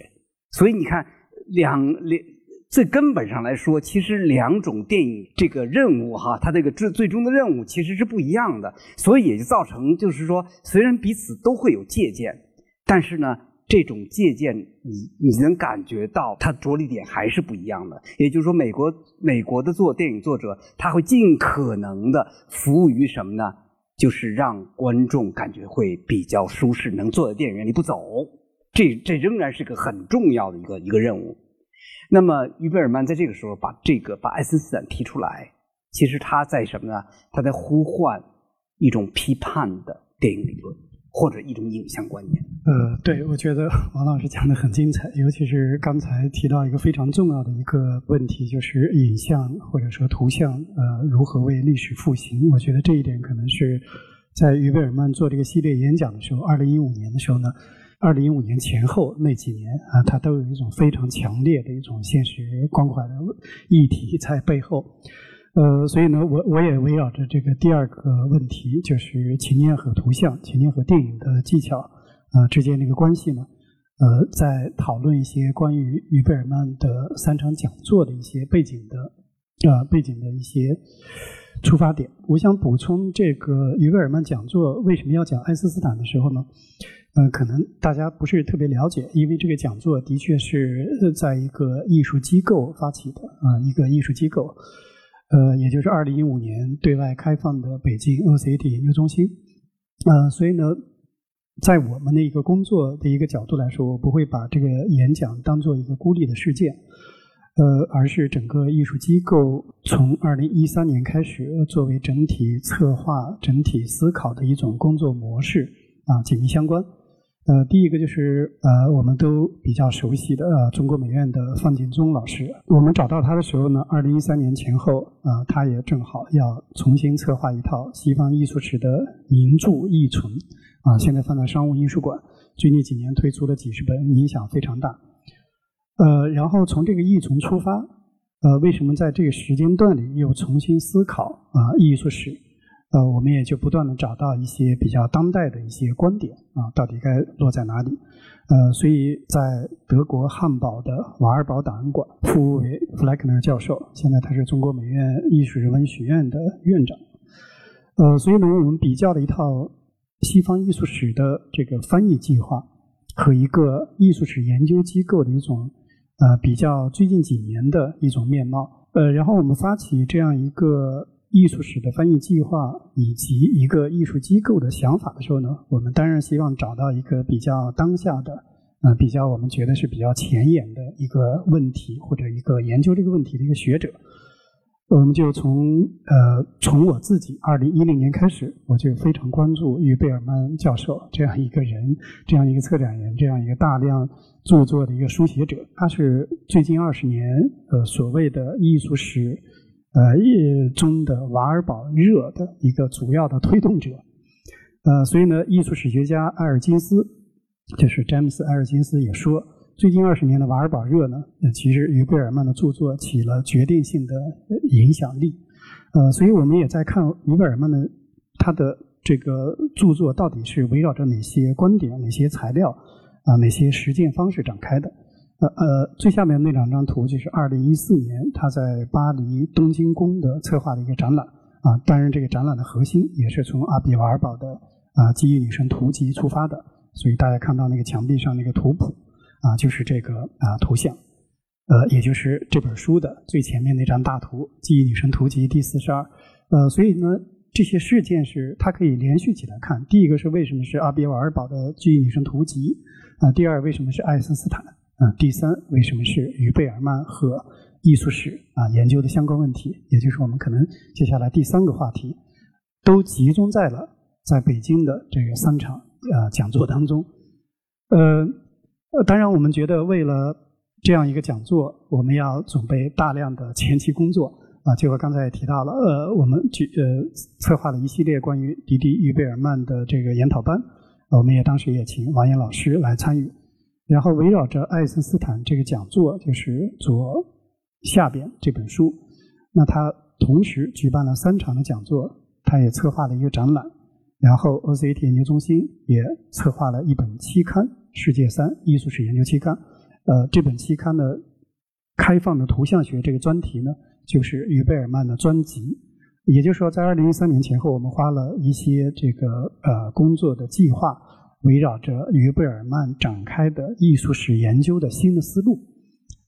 所以你看两两最根本上来说，其实两种电影这个任务哈，它这个最最终的任务其实是不一样的，所以也就造成就是说，虽然彼此都会有借鉴，但是呢，这种借鉴你你能感觉到它着力点还是不一样的。也就是说，美国美国的做电影作者他会尽可能的服务于什么呢？就是让观众感觉会比较舒适，能坐在电影院里不走，这这仍然是个很重要的一个一个任务。那么，于贝尔曼在这个时候把这个把爱森斯坦提出来，其实他在什么呢？他在呼唤一种批判的电影理论。或者一种影像观念。呃，对，我觉得王老师讲的很精彩，尤其是刚才提到一个非常重要的一个问题，就是影像或者说图像，呃，如何为历史复兴？我觉得这一点可能是在于贝尔曼做这个系列演讲的时候，二零一五年的时候呢，二零一五年前后那几年啊，他都有一种非常强烈的一种现实关怀的议题在背后。呃，所以呢，我我也围绕着这个第二个问题，就是情念和图像、情念和电影的技巧啊之间的一个关系呢，呃，在讨论一些关于于贝尔曼的三场讲座的一些背景的啊背景的一些出发点。我想补充这个于贝尔曼讲座为什么要讲爱因斯坦的时候呢，呃，可能大家不是特别了解，因为这个讲座的确是在一个艺术机构发起的啊，一个艺术机构。呃，也就是二零一五年对外开放的北京 OCT 研究中心，呃，所以呢，在我们的一个工作的一个角度来说，我不会把这个演讲当做一个孤立的事件，呃，而是整个艺术机构从二零一三年开始，作为整体策划、整体思考的一种工作模式啊，紧密相关。呃，第一个就是呃，我们都比较熟悉的呃，中国美院的范景忠老师。我们找到他的时候呢，二零一三年前后啊，他也正好要重新策划一套西方艺术史的名著译存啊，现在放在商务印书馆。最近几年推出了几十本，影响非常大。呃，然后从这个译存出发，呃，为什么在这个时间段里又重新思考啊艺术史？呃，我们也就不断的找到一些比较当代的一些观点啊，到底该落在哪里？呃，所以在德国汉堡的瓦尔堡档案馆，服务为弗莱克纳教授，现在他是中国美院艺术人文学院的院长。呃，所以呢，我们比较了一套西方艺术史的这个翻译计划和一个艺术史研究机构的一种呃比较最近几年的一种面貌。呃，然后我们发起这样一个。艺术史的翻译计划以及一个艺术机构的想法的时候呢，我们当然希望找到一个比较当下的，呃，比较我们觉得是比较前沿的一个问题或者一个研究这个问题的一个学者。我们就从呃从我自己二零一零年开始，我就非常关注于贝尔曼教授这样一个人，这样一个策展人，这样一个大量著作的一个书写者。他是最近二十年呃所谓的艺术史。呃，艺中的瓦尔堡热的一个主要的推动者，呃，所以呢，艺术史学家埃尔金斯，就是詹姆斯·埃尔金斯也说，最近二十年的瓦尔堡热呢，其实与贝尔曼的著作起了决定性的影响力。呃，所以我们也在看于贝尔曼的他的这个著作到底是围绕着哪些观点、哪些材料啊、哪些实践方式展开的。呃，最下面那两张图就是二零一四年他在巴黎东京宫的策划的一个展览啊，当然这个展览的核心也是从阿比瓦尔堡的啊记忆女神图集出发的，所以大家看到那个墙壁上那个图谱啊，就是这个啊图像，呃，也就是这本书的最前面那张大图《记忆女神图集》第四十二，呃，所以呢，这些事件是它可以连续起来看。第一个是为什么是阿比瓦尔堡的记忆女神图集啊？第二，为什么是爱森斯坦？啊，第三，为什么是与贝尔曼和艺术史啊研究的相关问题？也就是我们可能接下来第三个话题，都集中在了在北京的这个三场啊讲座当中。呃，当然，我们觉得为了这样一个讲座，我们要准备大量的前期工作啊。就我刚才也提到了，呃，我们举呃策划了一系列关于迪迪与贝尔曼的这个研讨班，我们也当时也请王岩老师来参与。然后围绕着爱森斯坦这个讲座，就是左下边这本书。那他同时举办了三场的讲座，他也策划了一个展览。然后 OCT 研究中心也策划了一本期刊《世界三艺术史研究期刊》。呃，这本期刊的开放的图像学这个专题呢，就是于贝尔曼的专辑。也就是说，在二零一三年前后，我们花了一些这个呃工作的计划。围绕着于贝尔曼展开的艺术史研究的新的思路，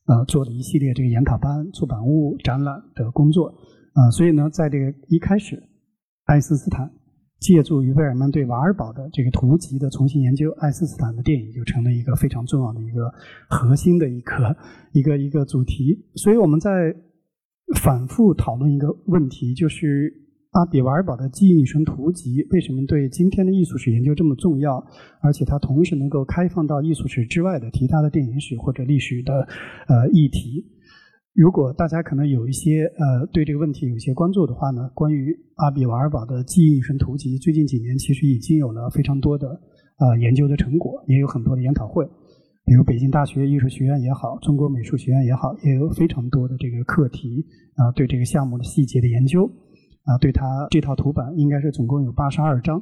呃，做了一系列这个研讨班、出版物、展览的工作，啊，所以呢，在这个一开始，爱因斯坦借助于贝尔曼对瓦尔堡的这个图集的重新研究，爱因斯坦的电影就成了一个非常重要的一个核心的一个一个一个主题。所以我们在反复讨论一个问题，就是。阿比瓦尔堡的记忆女神图集为什么对今天的艺术史研究这么重要？而且它同时能够开放到艺术史之外的其他的电影史或者历史的呃议题。如果大家可能有一些呃对这个问题有一些关注的话呢，关于阿比瓦尔堡的记忆女神图集，最近几年其实已经有了非常多的啊研究的成果，也有很多的研讨会，比如北京大学艺术学院也好，中国美术学院也好，也有非常多的这个课题啊对这个项目的细节的研究。啊，对它这套图版应该是总共有八十二张，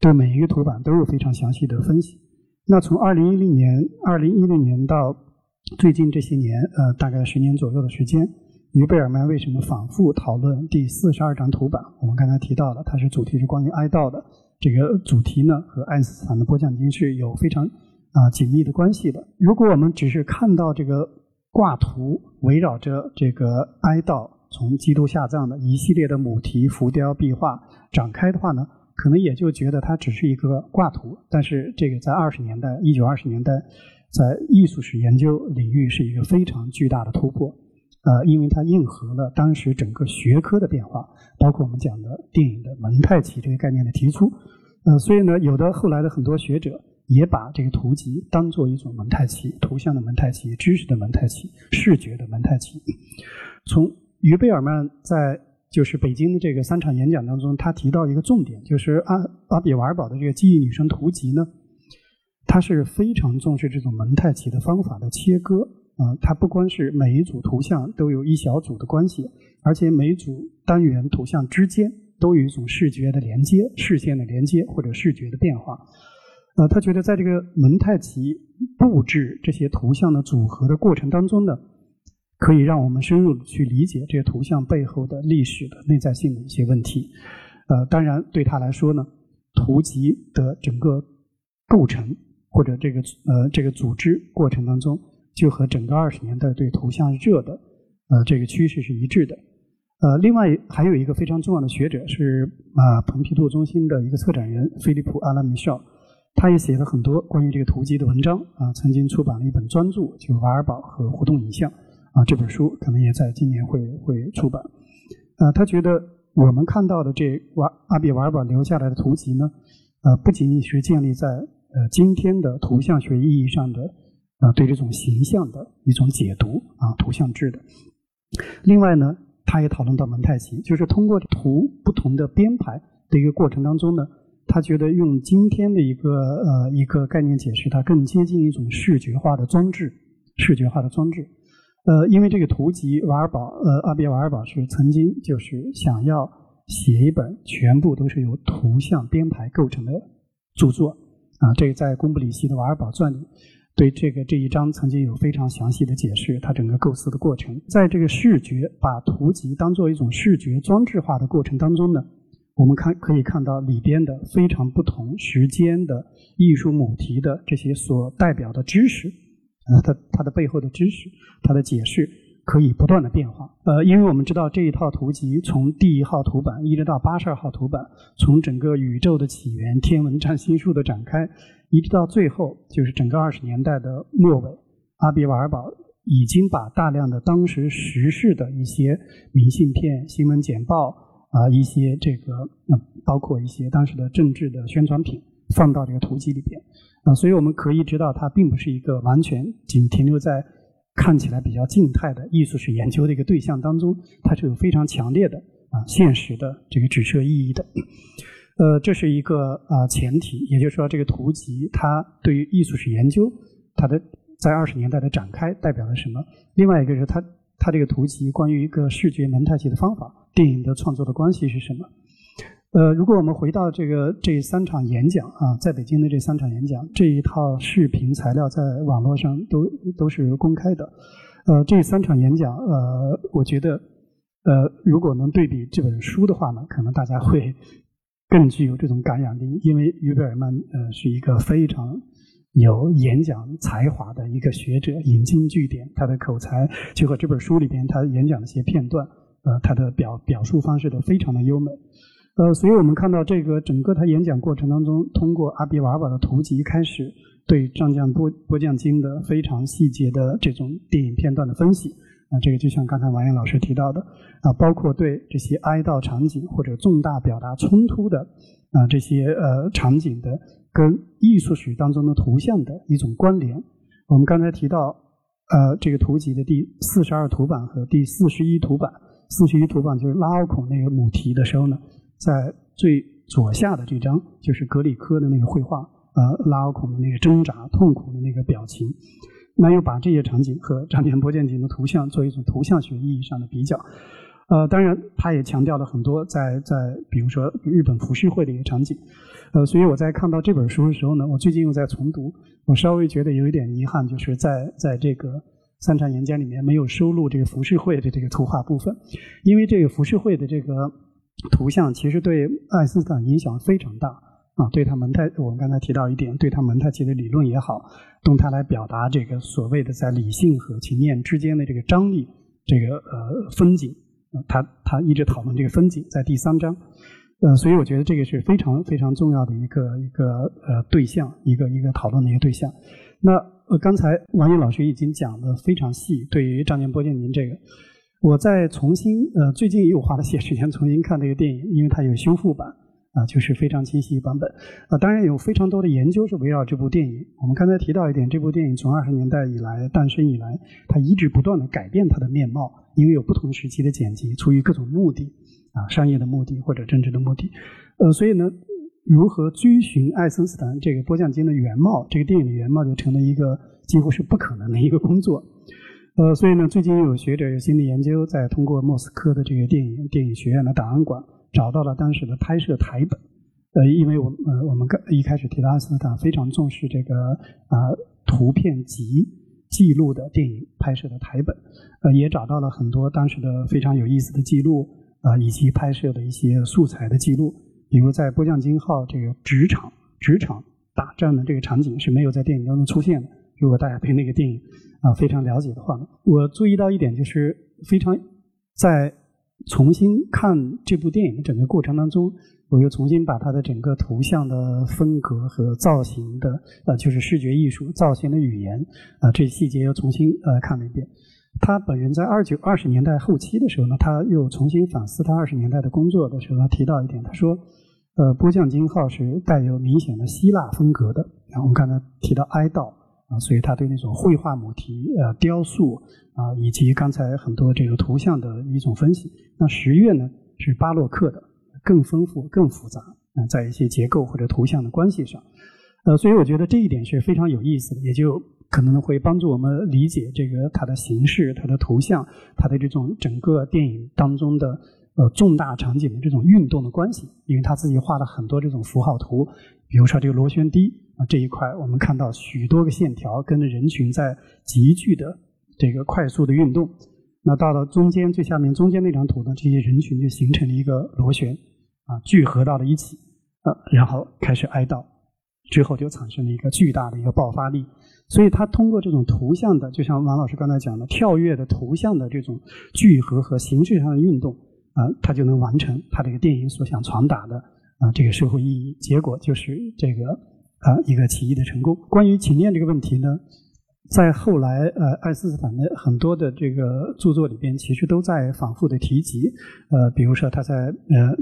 对每一个图版都有非常详细的分析。那从二零一零年、二零一零年到最近这些年，呃，大概十年左右的时间，于贝尔曼为什么反复讨论第四十二张图版？我们刚才提到了，它是主题是关于哀悼的，这个主题呢和爱因斯坦的波降经是有非常啊紧密的关系的。如果我们只是看到这个挂图围绕着这个哀悼。从基督下葬的一系列的母题、浮雕、壁画展开的话呢，可能也就觉得它只是一个挂图。但是这个在二十年代，一九二十年代，在艺术史研究领域是一个非常巨大的突破。呃，因为它应和了当时整个学科的变化，包括我们讲的电影的蒙太奇这个概念的提出，呃，所以呢，有的后来的很多学者也把这个图集当做一种蒙太奇，图像的蒙太奇、知识的蒙太奇、视觉的蒙太奇。从于贝尔曼在就是北京的这个三场演讲当中，他提到一个重点，就是阿阿比瓦尔堡的这个记忆女生图集呢，他是非常重视这种蒙太奇的方法的切割。啊，它不光是每一组图像都有一小组的关系，而且每组单元图像之间都有一种视觉的连接、视线的连接或者视觉的变化。呃，他觉得在这个蒙太奇布置这些图像的组合的过程当中呢，可以让我们深入的去理解这些图像背后的历史的内在性的一些问题。呃，当然对他来说呢，图集的整个构成或者这个呃这个组织过程当中。就和整个二十年代对图像热的呃这个趋势是一致的。呃，另外还有一个非常重要的学者是啊蓬皮杜中心的一个策展人菲利普阿拉米绍，他也写了很多关于这个图集的文章啊，曾经出版了一本专著，就瓦尔堡和互动影像啊这本书可能也在今年会会出版。啊，他觉得我们看到的这瓦阿比瓦尔堡留下来的图集呢，呃，不仅仅是建立在呃今天的图像学意义上的。啊，对这种形象的一种解读啊，图像制的。另外呢，他也讨论到蒙太奇，就是通过图不同的编排的一个过程当中呢，他觉得用今天的一个呃一个概念解释，它更接近一种视觉化的装置，视觉化的装置。呃，因为这个图集瓦尔堡呃阿比瓦尔堡是曾经就是想要写一本全部都是由图像编排构成的著作啊，这个在贡布里希的瓦尔堡传里。对这个这一章曾经有非常详细的解释，它整个构思的过程，在这个视觉把图集当做一种视觉装置化的过程当中呢，我们看可以看到里边的非常不同时间的艺术母题的这些所代表的知识，呃，它它的背后的知识，它的解释可以不断的变化。呃，因为我们知道这一套图集从第一号图版一直到八十二号图版，从整个宇宙的起源、天文占星术的展开。一直到最后，就是整个二十年代的末尾，阿比瓦尔堡已经把大量的当时时事的一些明信片、新闻简报啊，一些这个，呃，包括一些当时的政治的宣传品，放到这个图集里边啊，所以我们可以知道，它并不是一个完全仅停留在看起来比较静态的艺术史研究的一个对象当中，它是有非常强烈的啊现实的这个指涉意义的。呃，这是一个啊前提，也就是说，这个图集它对于艺术史研究，它的在二十年代的展开代表了什么？另外一个是它它这个图集关于一个视觉蒙太奇的方法，电影的创作的关系是什么？呃，如果我们回到这个这三场演讲啊，在北京的这三场演讲，这一套视频材料在网络上都都是公开的。呃，这三场演讲，呃，我觉得，呃，如果能对比这本书的话呢，可能大家会。更具有这种感染力，因为于贝尔曼呃是一个非常有演讲才华的一个学者，引经据典，他的口才就和这本书里边他演讲的一些片段，呃，他的表表述方式都非常的优美，呃，所以我们看到这个整个他演讲过程当中，通过阿比瓦尔的图集开始对《战将波波将经》的非常细节的这种电影片段的分析。啊，这个就像刚才王岩老师提到的，啊，包括对这些哀悼场景或者重大表达冲突的啊这些呃场景的跟艺术史当中的图像的一种关联。我们刚才提到，呃，这个图集的第四十二图版和第四十一图版，四十一图版就是拉奥孔那个母题的时候呢，在最左下的这张就是格里科的那个绘画，呃，拉奥孔的那个挣扎痛苦的那个表情。那又把这些场景和张田波剑景的图像做一种图像学意义上的比较，呃，当然他也强调了很多在在比如说日本浮世绘的一个场景，呃，所以我在看到这本书的时候呢，我最近又在重读，我稍微觉得有一点遗憾，就是在在这个三场演讲里面没有收录这个浮世绘的这个图画部分，因为这个浮世绘的这个图像其实对爱因斯坦影响非常大。啊，对他蒙太，我们刚才提到一点，对他蒙太奇的理论也好，用它来表达这个所谓的在理性和情念之间的这个张力，这个呃风景，他他一直讨论这个风景，在第三章，呃，所以我觉得这个是非常非常重要的一个一个呃对象，一个一个讨论的一个对象。那呃，刚才王毅老师已经讲的非常细，对于张建波建您这个，我在重新呃最近又花了些时间重新看这个电影，因为它有修复版啊，就是非常清晰版本啊。当然有非常多的研究是围绕这部电影。我们刚才提到一点，这部电影从二十年代以来诞生以来，它一直不断的改变它的面貌，因为有不同时期的剪辑，出于各种目的啊，商业的目的或者政治的目的，呃，所以呢，如何追寻爱森斯坦这个波将金的原貌，这个电影的原貌就成了一个几乎是不可能的一个工作。呃，所以呢，最近有学者有新的研究，在通过莫斯科的这个电影电影学院的档案馆，找到了当时的拍摄台本。呃，因为我呃我们刚一开始提到阿斯坦非常重视这个啊图片集记录的电影拍摄的台本，呃，也找到了很多当时的非常有意思的记录啊，以及拍摄的一些素材的记录，比如在波将金号这个职场职场打仗的这个场景是没有在电影当中出现的。如果大家对那个电影啊非常了解的话呢，我注意到一点就是非常在重新看这部电影的整个过程当中，我又重新把它的整个图像的风格和造型的呃就是视觉艺术造型的语言啊这细节又重新呃看了一遍。他本人在二九二十年代后期的时候呢，他又重新反思他二十年代的工作的时候，他提到一点，他说，呃，波将金号是带有明显的希腊风格的。然后我们刚才提到哀悼。啊，所以他对那种绘画母题、呃雕塑啊，以及刚才很多这个图像的一种分析。那十月呢是巴洛克的，更丰富、更复杂啊，在一些结构或者图像的关系上，呃，所以我觉得这一点是非常有意思的，也就可能会帮助我们理解这个它的形式、它的图像、它的这种整个电影当中的呃重大场景的这种运动的关系，因为他自己画了很多这种符号图，比如说这个螺旋滴。啊，这一块我们看到许多个线条跟着人群在急剧的这个快速的运动。那到了中间最下面中间那张图呢，这些人群就形成了一个螺旋，啊，聚合到了一起，啊，然后开始哀悼，之后就产生了一个巨大的一个爆发力。所以他通过这种图像的，就像王老师刚才讲的，跳跃的图像的这种聚合和形式上的运动，啊，他就能完成他这个电影所想传达的啊这个社会意义。结果就是这个。啊，一个起义的成功。关于情念这个问题呢，在后来呃，爱因斯坦的很多的这个著作里边，其实都在反复的提及。呃，比如说他在呃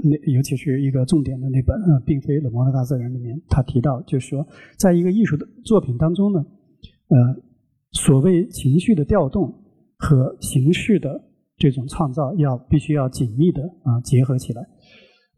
那，尤其是一个重点的那本呃，并非冷漠的大自然里面，他提到就是说，在一个艺术的作品当中呢，呃，所谓情绪的调动和形式的这种创造，要必须要紧密的啊结合起来。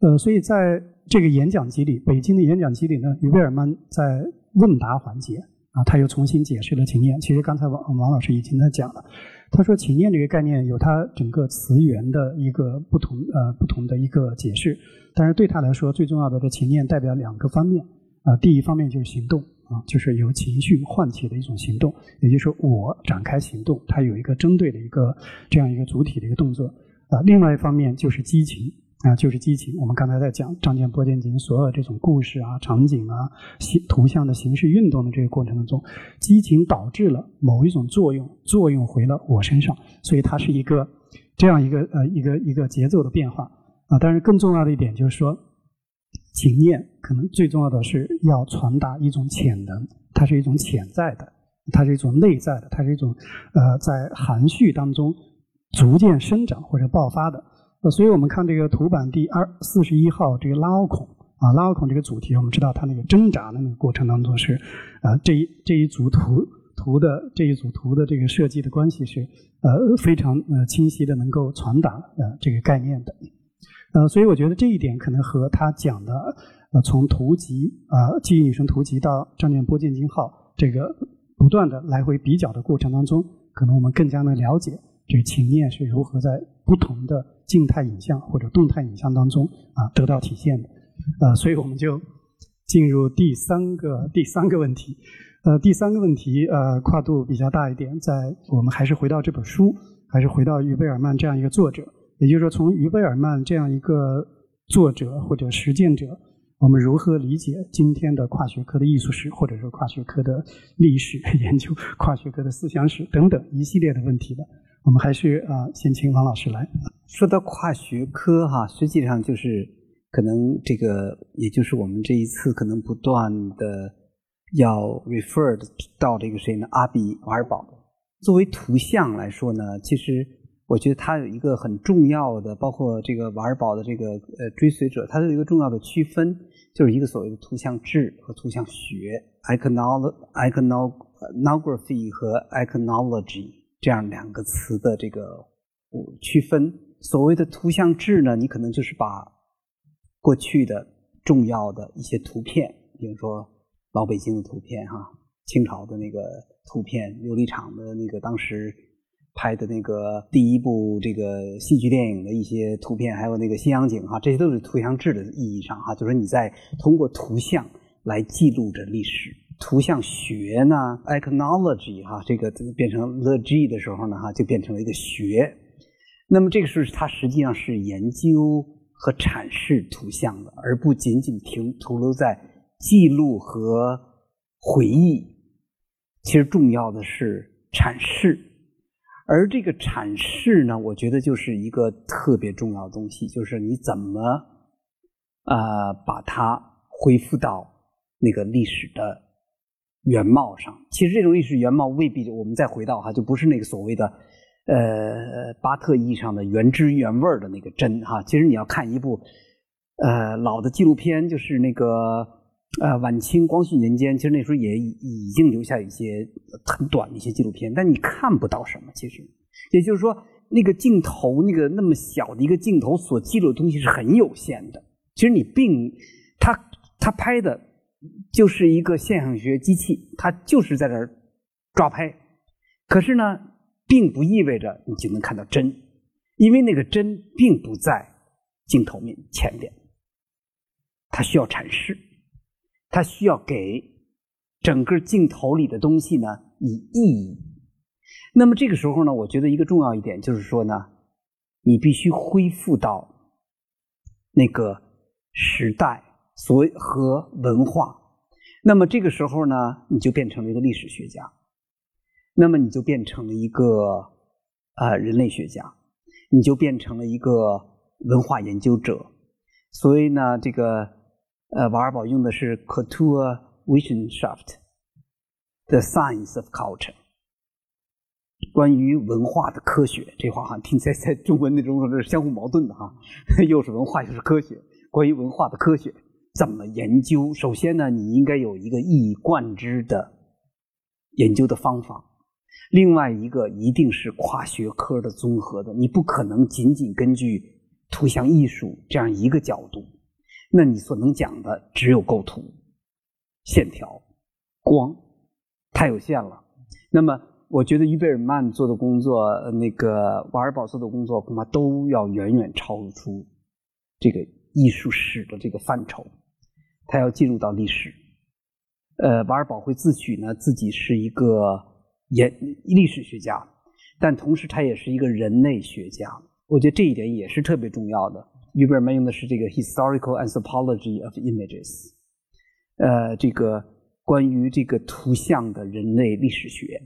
呃，所以在这个演讲集里，北京的演讲集里呢，于贝尔曼在问答环节啊，他又重新解释了情念。其实刚才王王老师已经在讲了，他说情念这个概念有它整个词源的一个不同呃不同的一个解释，但是对他来说最重要的这情念代表两个方面啊，第一方面就是行动啊，就是由情绪唤起的一种行动，也就是我展开行动，它有一个针对的一个这样一个主体的一个动作啊，另外一方面就是激情。啊，就是激情。我们刚才在讲张建波电影所有这种故事啊、场景啊、形图像的形式运动的这个过程当中，激情导致了某一种作用，作用回了我身上，所以它是一个这样一个呃一个一个节奏的变化啊。但是更重要的一点就是说，情念可能最重要的是要传达一种潜能，它是一种潜在的，它是一种内在的，它是一种呃在含蓄当中逐渐生长或者爆发的。呃，所以我们看这个图版第二四十一号这个拉奥孔啊，拉奥孔这个主题，我们知道它那个挣扎的那个过程当中是啊，这一这一组图图的这一组图的这个设计的关系是呃非常呃清晰的能够传达呃这个概念的，呃，所以我觉得这一点可能和他讲的呃从图集啊记忆女神图集到张念波剑金号这个不断的来回比较的过程当中，可能我们更加能了解这个情念是如何在不同的。静态影像或者动态影像当中啊得到体现的，呃，所以我们就进入第三个第三个问题，呃，第三个问题呃跨度比较大一点，在我们还是回到这本书，还是回到于贝尔曼这样一个作者，也就是说从于贝尔曼这样一个作者或者实践者，我们如何理解今天的跨学科的艺术史，或者说跨学科的历史 研究、跨学科的思想史等等一系列的问题的。我们还是啊，先请王老师来。说到跨学科哈，实际上就是可能这个，也就是我们这一次可能不断的要 refer 到这个谁呢？阿比瓦尔堡作为图像来说呢，其实我觉得它有一个很重要的，包括这个瓦尔堡的这个呃追随者，它有一个重要的区分，就是一个所谓的图像志和图像学 （iconography） 和 iconology 这样两个词的这个区分。所谓的图像志呢，你可能就是把过去的重要的一些图片，比如说老北京的图片哈，清朝的那个图片，琉璃厂的那个当时。拍的那个第一部这个戏剧电影的一些图片，还有那个西洋景哈，这些都是图像志的意义上哈，就是你在通过图像来记录着历史。图像学呢，iconology 哈，这个变成 logy 的时候呢哈，就变成了一个学。那么这个是它实际上是研究和阐释图像的，而不仅仅停停留在记录和回忆。其实重要的是阐释。而这个阐释呢，我觉得就是一个特别重要的东西，就是你怎么呃把它恢复到那个历史的原貌上。其实这种历史原貌未必，我们再回到哈，就不是那个所谓的呃巴特意义上的原汁原味的那个真哈。其实你要看一部呃老的纪录片，就是那个。呃，晚清光绪年间，其实那时候也已经留下一些很短的一些纪录片，但你看不到什么。其实，也就是说，那个镜头，那个那么小的一个镜头所记录的东西是很有限的。其实你并他他拍的就是一个现象学机器，它就是在这儿抓拍。可是呢，并不意味着你就能看到真，因为那个真并不在镜头面前边，它需要阐释。它需要给整个镜头里的东西呢以意义。那么这个时候呢，我觉得一个重要一点就是说呢，你必须恢复到那个时代所和文化。那么这个时候呢，你就变成了一个历史学家，那么你就变成了一个呃人类学家，你就变成了一个文化研究者。所以呢，这个。呃，瓦尔堡用的是 Kulturwissenschaft，the science of culture，关于文化的科学。这话好像听起来在中文那种是相互矛盾的哈，又是文化又是科学。关于文化的科学怎么研究？首先呢，你应该有一个一以贯之的研究的方法。另外一个一定是跨学科的综合的，你不可能仅仅根据图像艺术这样一个角度。那你所能讲的只有构图、线条、光，太有限了。那么，我觉得于贝尔曼做的工作，那个瓦尔堡做的工作，恐怕都要远远超出这个艺术史的这个范畴。他要进入到历史。呃，瓦尔堡会自诩呢自己是一个研历史学家，但同时他也是一个人类学家。我觉得这一点也是特别重要的。于贝尔曼用的是这个 historical anthropology of images，呃，这个关于这个图像的人类历史学，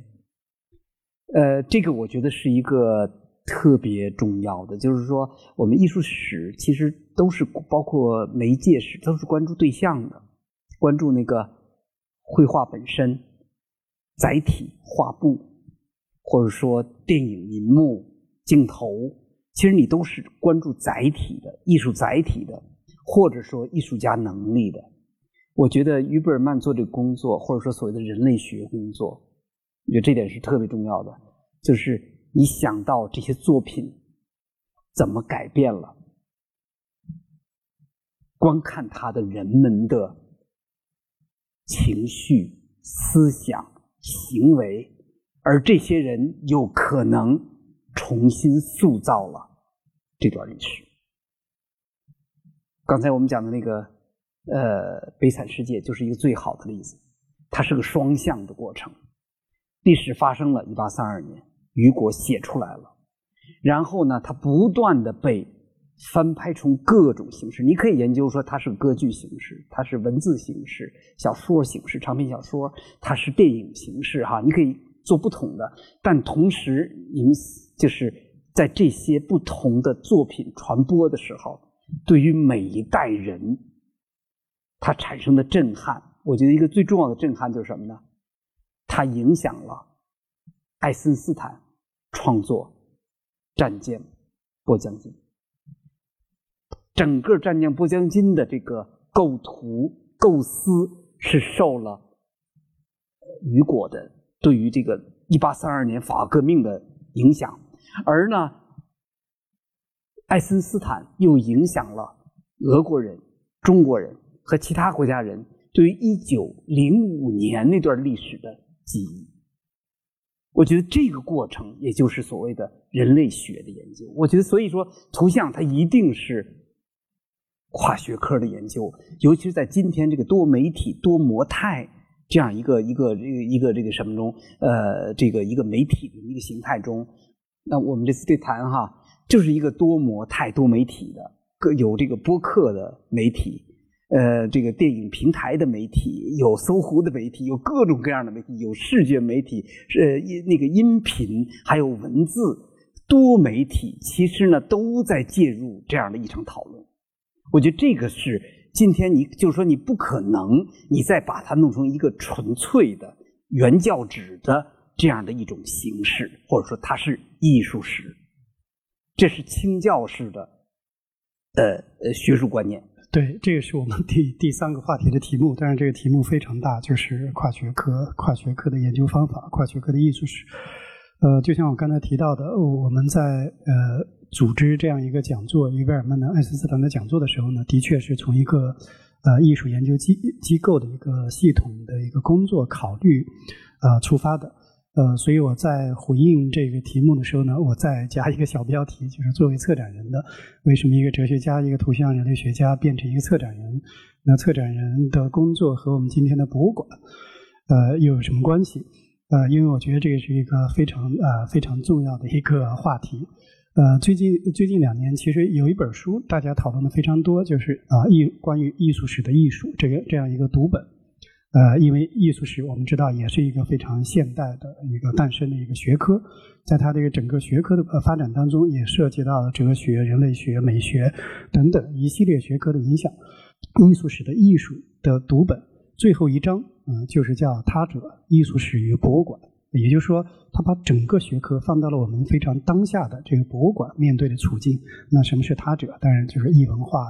呃，这个我觉得是一个特别重要的，就是说，我们艺术史其实都是包括媒介史，都是关注对象的，关注那个绘画本身、载体、画布，或者说电影银幕、镜头。其实你都是关注载体的艺术载体的，或者说艺术家能力的。我觉得于贝尔曼做这个工作，或者说所谓的人类学工作，我觉得这点是特别重要的。就是你想到这些作品怎么改变了观看它的人们的情绪、思想、行为，而这些人有可能。重新塑造了这段历史。刚才我们讲的那个呃《悲惨世界》就是一个最好的例子，它是个双向的过程。历史发生了，一八三二年，雨果写出来了，然后呢，它不断的被翻拍成各种形式。你可以研究说它是歌剧形式，它是文字形式、小说形式、长篇小说，它是电影形式，哈，你可以。做不同的，但同时，你们就是在这些不同的作品传播的时候，对于每一代人，它产生的震撼，我觉得一个最重要的震撼就是什么呢？它影响了爱森斯坦创作《战舰波江金。整个战舰波江金的这个构图构思是受了雨果的对于这个一八三二年法革命的影响，而呢，爱森斯坦又影响了俄国人、中国人和其他国家人对于一九零五年那段历史的记忆。我觉得这个过程，也就是所谓的人类学的研究。我觉得，所以说，图像它一定是跨学科的研究，尤其是在今天这个多媒体、多模态这样一个一个这个一个这个什么中，呃，这个一个媒体的一个形态中。那我们这次对谈哈，就是一个多模态、多媒体的，各有这个播客的媒体。呃，这个电影平台的媒体有搜狐的媒体，有各种各样的媒体，有视觉媒体，呃，音那个音频，还有文字，多媒体其实呢都在介入这样的一场讨论。我觉得这个是今天你就是说你不可能你再把它弄成一个纯粹的原教旨的这样的一种形式，或者说它是艺术史，这是清教式的呃呃学术观念。对，这个是我们第第三个话题的题目，但是这个题目非常大，就是跨学科、跨学科的研究方法、跨学科的艺术史。呃，就像我刚才提到的，我们在呃组织这样一个讲座，于贝尔曼的爱森斯坦的讲座的时候呢，的确是从一个呃艺术研究机机构的一个系统的一个工作考虑呃出发的。呃，所以我在回应这个题目的时候呢，我再加一个小标题，就是作为策展人的，为什么一个哲学家、一个图像人类学家变成一个策展人？那策展人的工作和我们今天的博物馆，呃，又有什么关系？呃，因为我觉得这个是一个非常呃非常重要的一个话题。呃，最近最近两年，其实有一本书大家讨论的非常多，就是啊艺关于艺术史的艺术这个这样一个读本。呃，因为艺术史我们知道也是一个非常现代的一个诞生的一个学科，在它这个整个学科的呃发展当中，也涉及到了哲学、人类学、美学等等一系列学科的影响。艺术史的艺术的读本最后一章，嗯，就是叫《他者：艺术史与博物馆》。也就是说，他把整个学科放到了我们非常当下的这个博物馆面对的处境。那什么是他者？当然就是异文化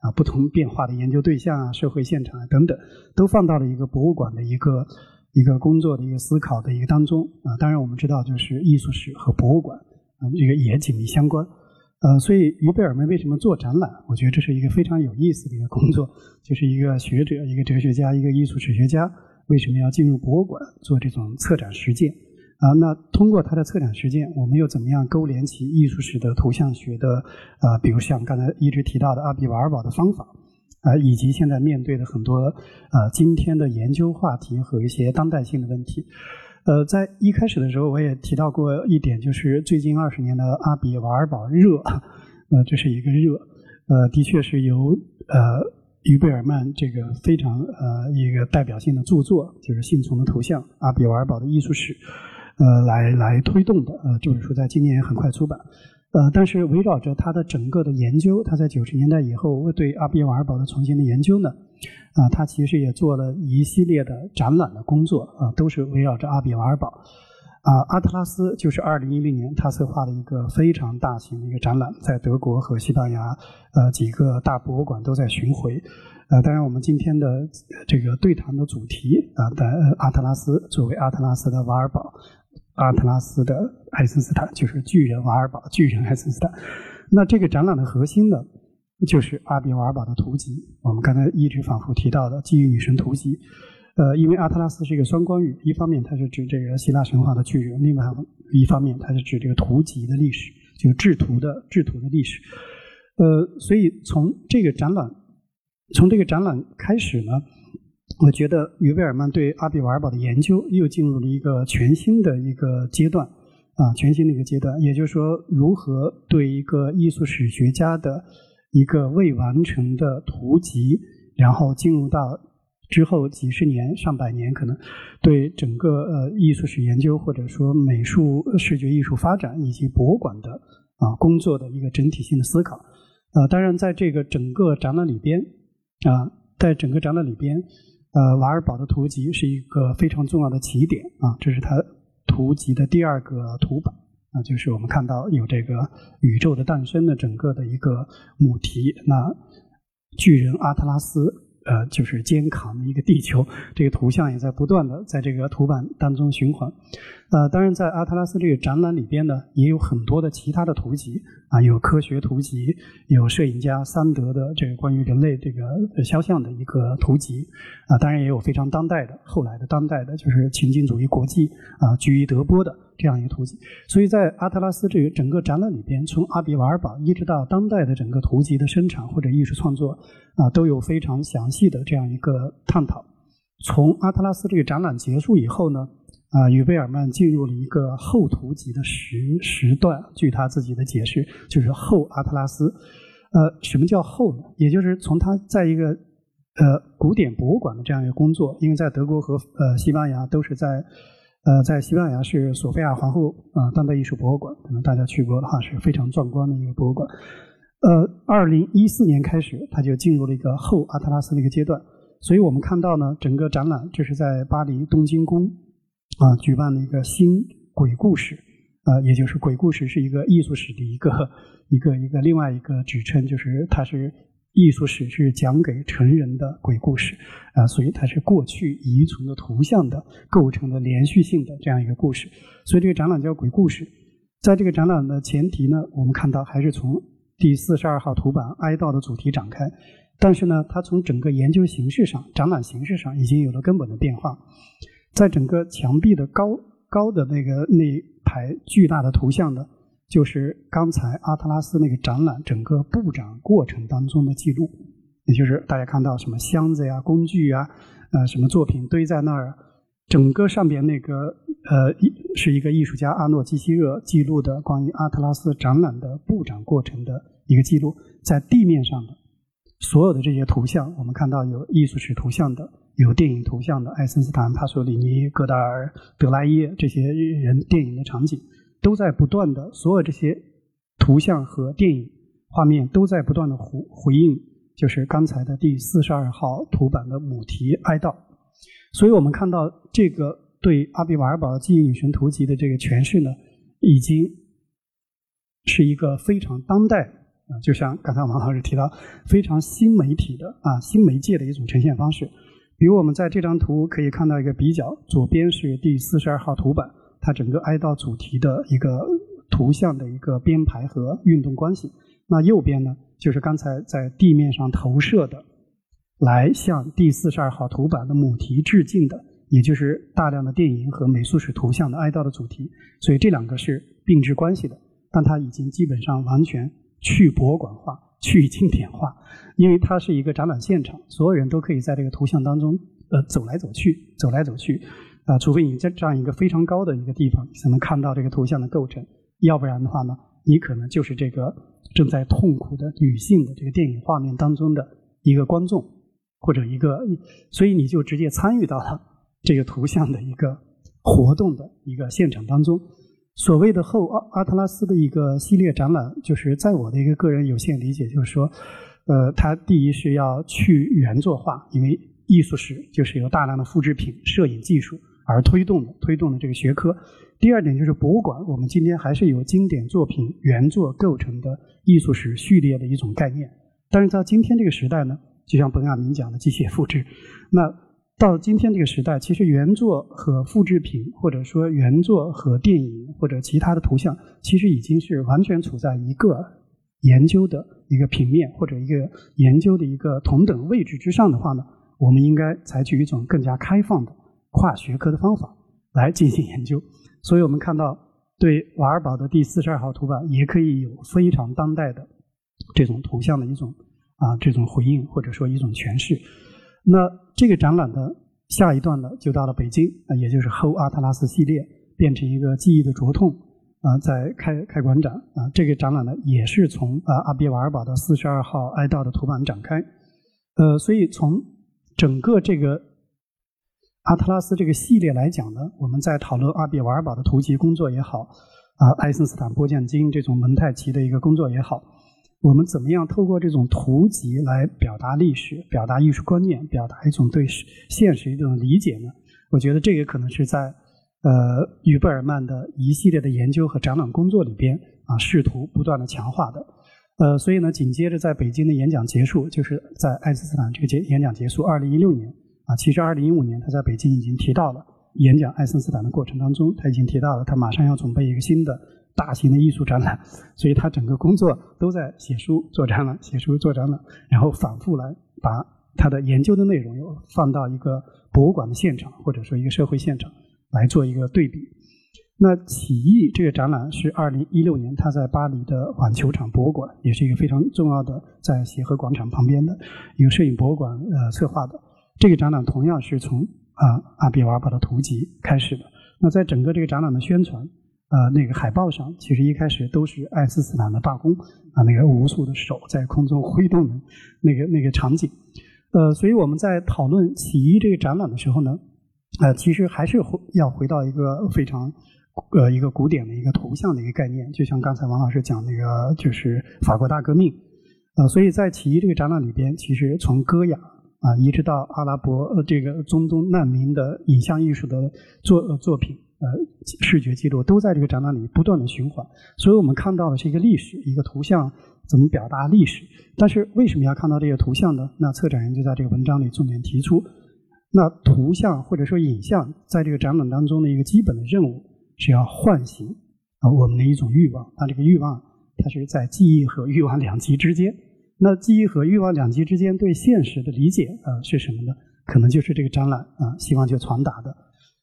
啊，不同变化的研究对象啊，社会现场啊等等，都放到了一个博物馆的一个一个工作的一个思考的一个当中啊。当然，我们知道就是艺术史和博物馆啊，这个也紧密相关。呃，所以于贝尔曼为什么做展览？我觉得这是一个非常有意思的一个工作，就是一个学者、一个哲学家、一个艺术史学家。为什么要进入博物馆做这种策展实践啊？那通过他的策展实践，我们又怎么样勾连起艺术史的图像学的啊？比如像刚才一直提到的阿比瓦尔堡的方法啊，以及现在面对的很多啊今天的研究话题和一些当代性的问题。呃，在一开始的时候我也提到过一点，就是最近二十年的阿比瓦尔堡热，呃，这是一个热，呃，的确是由呃。于贝尔曼这个非常呃一个代表性的著作，就是《幸存的图像：阿比瓦尔堡的艺术史》，呃，来来推动的。呃，这本书在今年很快出版。呃，但是围绕着他的整个的研究，他在九十年代以后对阿比瓦尔堡的重新的研究呢，啊，他其实也做了一系列的展览的工作啊，都是围绕着阿比瓦尔堡。啊，阿特拉斯就是二零一零年他策划的一个非常大型的一个展览，在德国和西班牙呃几个大博物馆都在巡回。呃，当然我们今天的这个对谈的主题啊，的阿特拉斯作为阿特拉斯的瓦尔堡，阿特拉斯的爱森斯坦就是巨人瓦尔堡，巨人爱森斯坦。那这个展览的核心呢，就是阿比瓦尔堡的图集。我们刚才一直反复提到的基于女神图集。呃，因为阿特拉斯是一个双关语，一方面它是指这个希腊神话的巨人，另外一方面它是指这个图集的历史，就是制图的制图的历史。呃，所以从这个展览，从这个展览开始呢，我觉得于贝尔曼对阿比瓦尔堡的研究又进入了一个全新的一个阶段啊，全新的一个阶段，也就是说，如何对一个艺术史学家的一个未完成的图集，然后进入到。之后几十年、上百年，可能对整个呃艺术史研究或者说美术视觉艺术发展以及博物馆的啊工作的一个整体性的思考。呃，当然，在这个整个展览里边啊，在整个展览里边，呃，瓦尔堡的图集是一个非常重要的起点啊，这是他图集的第二个图版啊，就是我们看到有这个宇宙的诞生的整个的一个母题。那巨人阿特拉斯。呃，就是肩扛的一个地球，这个图像也在不断的在这个图板当中循环。呃，当然在阿特拉斯这个展览里边呢，也有很多的其他的图集啊，有科学图集，有摄影家桑德的这个关于人类这个肖像的一个图集啊，当然也有非常当代的后来的当代的，就是情景主义国际啊，居于德波的。这样一个图集，所以在阿特拉斯这个整个展览里边，从阿比瓦尔堡一直到当代的整个图集的生产或者艺术创作啊，都有非常详细的这样一个探讨。从阿特拉斯这个展览结束以后呢，啊，于贝尔曼进入了一个后图集的时时段。据他自己的解释，就是后阿特拉斯。呃，什么叫后呢？也就是从他在一个呃古典博物馆的这样一个工作，因为在德国和呃西班牙都是在。呃，在西班牙是索菲亚皇后啊当代艺术博物馆，可能大家去过的话是非常壮观的一个博物馆。呃，二零一四年开始，他就进入了一个后阿特拉斯的一个阶段。所以我们看到呢，整个展览这是在巴黎东京宫啊举办了一个新鬼故事啊，也就是鬼故事是一个艺术史的一个一个一个另外一个指称，就是它是。艺术史是讲给成人的鬼故事啊，所以它是过去遗存的图像的构成的连续性的这样一个故事。所以这个展览叫鬼故事。在这个展览的前提呢，我们看到还是从第四十二号图版哀悼的主题展开，但是呢，它从整个研究形式上、展览形式上已经有了根本的变化。在整个墙壁的高高的那个那排巨大的图像的。就是刚才阿特拉斯那个展览整个布展过程当中的记录，也就是大家看到什么箱子呀、工具啊，呃，什么作品堆在那儿，整个上边那个呃，是一个艺术家阿诺基希热记录的关于阿特拉斯展览的布展过程的一个记录，在地面上的所有的这些图像，我们看到有艺术史图像的，有电影图像的，爱森斯坦、帕索里尼、戈达尔、德莱耶这些人电影的场景。都在不断的，所有这些图像和电影画面都在不断的回回应，就是刚才的第四十二号图版的母题哀悼。所以我们看到这个对阿比瓦尔堡记忆女神图集的这个诠释呢，已经是一个非常当代啊，就像刚才王老师提到，非常新媒体的啊新媒介的一种呈现方式。比如我们在这张图可以看到一个比较，左边是第四十二号图版。它整个哀悼主题的一个图像的一个编排和运动关系。那右边呢，就是刚才在地面上投射的，来向第四十二号图版的母题致敬的，也就是大量的电影和美术史图像的哀悼的主题。所以这两个是并置关系的，但它已经基本上完全去博物馆化、去经典化，因为它是一个展览现场，所有人都可以在这个图像当中呃走来走去，走来走去。啊，除非你在这样一个非常高的一个地方，才能看到这个图像的构成，要不然的话呢，你可能就是这个正在痛苦的女性的这个电影画面当中的一个观众，或者一个，所以你就直接参与到了这个图像的一个活动的一个现场当中。所谓的后阿阿特拉斯的一个系列展览，就是在我的一个个人有限理解，就是说，呃，它第一是要去原作化，因为艺术史就是有大量的复制品、摄影技术。而推动的推动的这个学科。第二点就是博物馆，我们今天还是由经典作品原作构成的艺术史序列的一种概念。但是在今天这个时代呢，就像本雅明讲的机械复制，那到今天这个时代，其实原作和复制品，或者说原作和电影或者其他的图像，其实已经是完全处在一个研究的一个平面或者一个研究的一个同等位置之上的话呢，我们应该采取一种更加开放的。跨学科的方法来进行研究，所以我们看到对瓦尔堡的第四十二号图版也可以有非常当代的这种图像的一种啊这种回应或者说一种诠释。那这个展览的下一段呢，就到了北京啊，也就是后阿特拉斯系列变成一个记忆的灼痛啊，在开开馆展啊，这个展览呢也是从啊阿比瓦尔堡的四十二号哀悼的图版展开，呃，所以从整个这个。阿特拉斯这个系列来讲呢，我们在讨论阿比瓦尔堡的图集工作也好，啊，爱森斯坦波将金这种蒙太奇的一个工作也好，我们怎么样透过这种图集来表达历史、表达艺术观念、表达一种对现实一种理解呢？我觉得这个可能是在呃于贝尔曼的一系列的研究和展览工作里边啊，试图不断的强化的。呃，所以呢，紧接着在北京的演讲结束，就是在爱因斯坦这个结演讲结束，二零一六年啊，其实二零一五年他在北京已经提到了演讲爱因斯坦的过程当中，他已经提到了他马上要准备一个新的大型的艺术展览，所以他整个工作都在写书做展览，写书做展览，然后反复来把他的研究的内容又放到一个博物馆的现场或者说一个社会现场来做一个对比。那起义这个展览是二零一六年他在巴黎的晚球场博物馆，也是一个非常重要的在协和广场旁边的一个摄影博物馆呃策划的。这个展览同样是从啊阿比瓦尔堡的图集开始的。那在整个这个展览的宣传呃那个海报上，其实一开始都是爱因斯坦的罢工啊那个无数的手在空中挥动的那个那个场景。呃，所以我们在讨论起义这个展览的时候呢，呃，其实还是回要回到一个非常。呃，一个古典的一个图像的一个概念，就像刚才王老师讲那个，就是法国大革命。呃，所以在起义这个展览里边，其实从戈雅啊，一直到阿拉伯呃这个中东难民的影像艺术的作作品，呃，视觉记录都在这个展览里不断的循环。所以我们看到的是一个历史，一个图像怎么表达历史。但是为什么要看到这个图像呢？那策展人就在这个文章里重点提出，那图像或者说影像在这个展览当中的一个基本的任务。是要唤醒啊我们的一种欲望，那这个欲望它是在记忆和欲望两极之间。那记忆和欲望两极之间对现实的理解啊是什么呢？可能就是这个展览啊希望去传达的。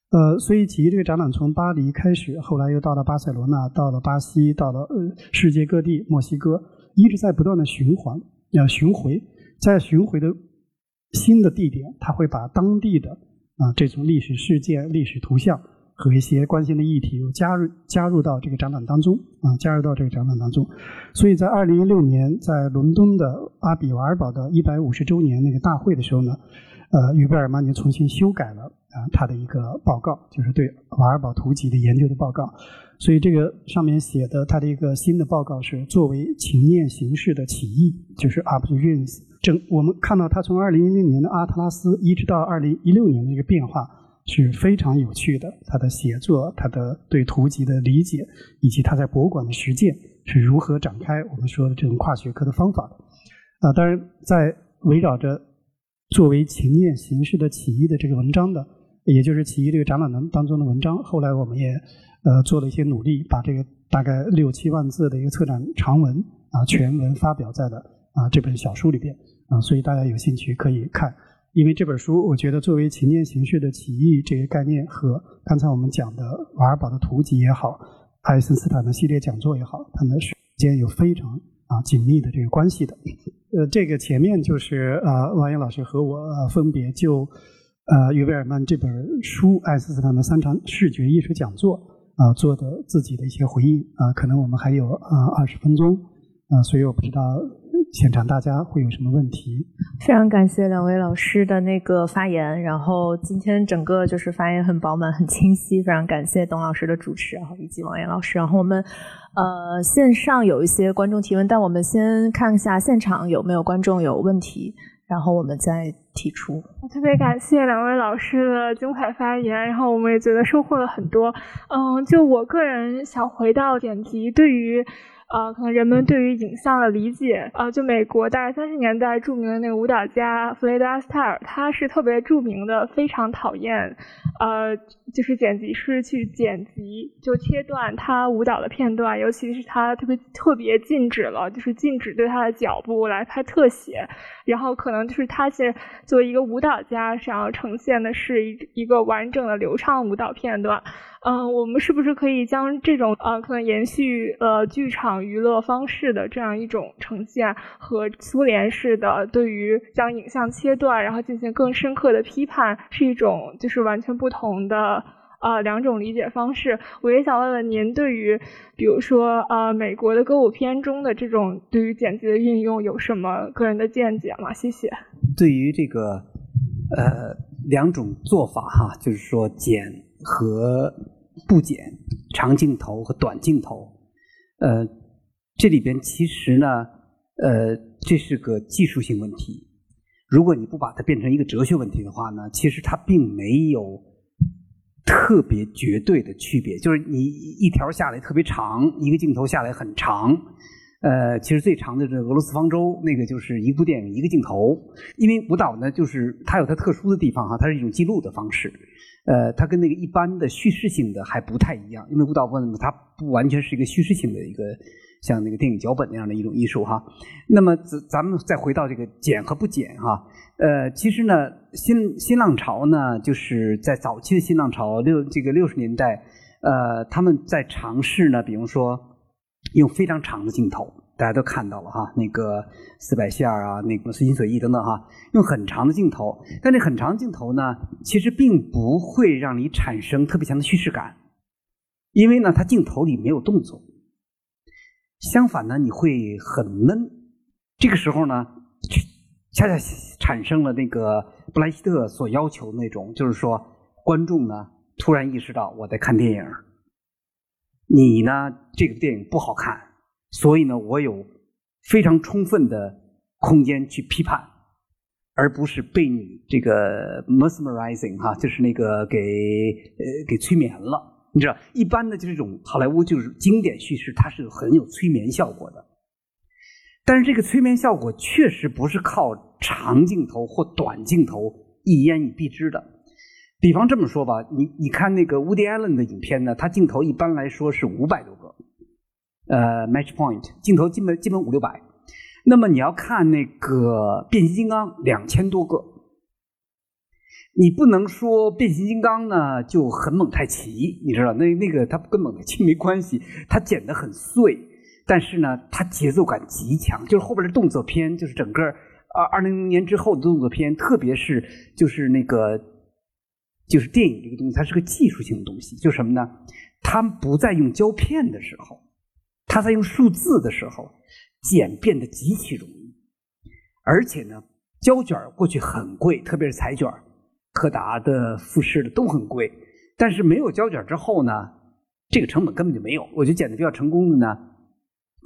呃，所以起义这个展览从巴黎开始，后来又到了巴塞罗那，到了巴西，到了呃世界各地，墨西哥一直在不断的循环，要巡回，在巡回的新的地点，他会把当地的啊这种历史事件、历史图像。和一些关心的议题又加入加入到这个展览当中啊，加入到这个展览当中。所以在二零一六年在伦敦的阿比瓦尔堡的一百五十周年那个大会的时候呢，呃，于贝尔曼就重新修改了啊他的一个报告，就是对瓦尔堡图集的研究的报告。所以这个上面写的他的一个新的报告是作为情念形式的起义，就是 up to r i n s。整我们看到他从二零一零年的阿特拉斯一直到二零一六年的一个变化。是非常有趣的，他的写作，他的对图集的理解，以及他在博物馆的实践是如何展开我们说的这种跨学科的方法的。啊，当然，在围绕着作为情念形式的起义的这个文章的，也就是起义这个展览当当中的文章，后来我们也呃做了一些努力，把这个大概六七万字的一个策展长文啊全文发表在了啊这本小书里边啊，所以大家有兴趣可以看。因为这本书，我觉得作为情念形式的起义这个概念，和刚才我们讲的瓦尔堡的图集也好，爱因斯坦的系列讲座也好，它们之间有非常啊紧密的这个关系的。呃，这个前面就是啊，王岩老师和我分别就呃于贝尔曼这本书爱森斯坦的三场视觉艺术讲座啊做的自己的一些回应啊，可能我们还有啊二十分钟啊，所以我不知道。现场大家会有什么问题？非常感谢两位老师的那个发言，然后今天整个就是发言很饱满、很清晰，非常感谢董老师的主持，然后以及王岩老师。然后我们呃线上有一些观众提问，但我们先看一下现场有没有观众有问题，然后我们再提出。我特别感谢两位老师的精彩发言，然后我们也觉得收获了很多。嗯，就我个人想回到剪辑对于。呃，可能人们对于影像的理解，呃，就美国大概三十年代著名的那个舞蹈家弗雷德阿斯泰尔，他是特别著名的，非常讨厌，呃，就是剪辑师去剪辑，就切断他舞蹈的片段，尤其是他特别特别禁止了，就是禁止对他的脚步来拍特写，然后可能就是他是作为一个舞蹈家，想要呈现的是一一个完整的流畅舞蹈片段。嗯，我们是不是可以将这种呃，可能延续呃剧场娱乐方式的这样一种呈现，和苏联式的对于将影像切断，然后进行更深刻的批判，是一种就是完全不同的呃两种理解方式？我也想问问您，对于比如说呃美国的歌舞片中的这种对于剪辑的运用，有什么个人的见解吗？谢谢。对于这个呃两种做法哈，就是说剪和。不剪长镜头和短镜头，呃，这里边其实呢，呃，这是个技术性问题。如果你不把它变成一个哲学问题的话呢，其实它并没有特别绝对的区别，就是你一条下来特别长，一个镜头下来很长。呃，其实最长的这俄罗斯方舟那个就是一部电影一个镜头，因为舞蹈呢，就是它有它特殊的地方哈，它是一种记录的方式。呃，它跟那个一般的叙事性的还不太一样，因为舞蹈部分它不完全是一个叙事性的一个像那个电影脚本那样的一种艺术哈。那么咱咱们再回到这个剪和不剪哈，呃，其实呢，新新浪潮呢，就是在早期的新浪潮六这个六十年代，呃，他们在尝试呢，比如说。用非常长的镜头，大家都看到了哈，那个四百线啊，那个随心所欲等等哈，用很长的镜头，但这很长镜头呢，其实并不会让你产生特别强的叙事感，因为呢，它镜头里没有动作。相反呢，你会很闷。这个时候呢，恰恰产生了那个布莱希特所要求那种，就是说，观众呢突然意识到我在看电影。你呢？这个电影不好看，所以呢，我有非常充分的空间去批判，而不是被你这个 mesmerizing 哈，就是那个给呃给催眠了。你知道，一般的就这种好莱坞就是经典叙事，它是很有催眠效果的。但是这个催眠效果确实不是靠长镜头或短镜头一言以蔽之的。比方这么说吧，你你看那个 Woody Allen 的影片呢，它镜头一般来说是五百多个，呃，match point 镜头基本基本五六百。那么你要看那个变形金刚两千多个，你不能说变形金刚呢就很蒙太奇，你知道那那个它跟蒙太奇没关系，它剪得很碎，但是呢它节奏感极强，就是后边的动作片，就是整个二二零零年之后的动作片，特别是就是那个。就是电影这个东西，它是个技术性的东西。就什么呢？它不再用胶片的时候，他在用数字的时候，剪变得极其容易。而且呢，胶卷过去很贵，特别是彩卷，柯达的、富士的都很贵。但是没有胶卷之后呢，这个成本根本就没有。我觉得剪的比较成功的呢。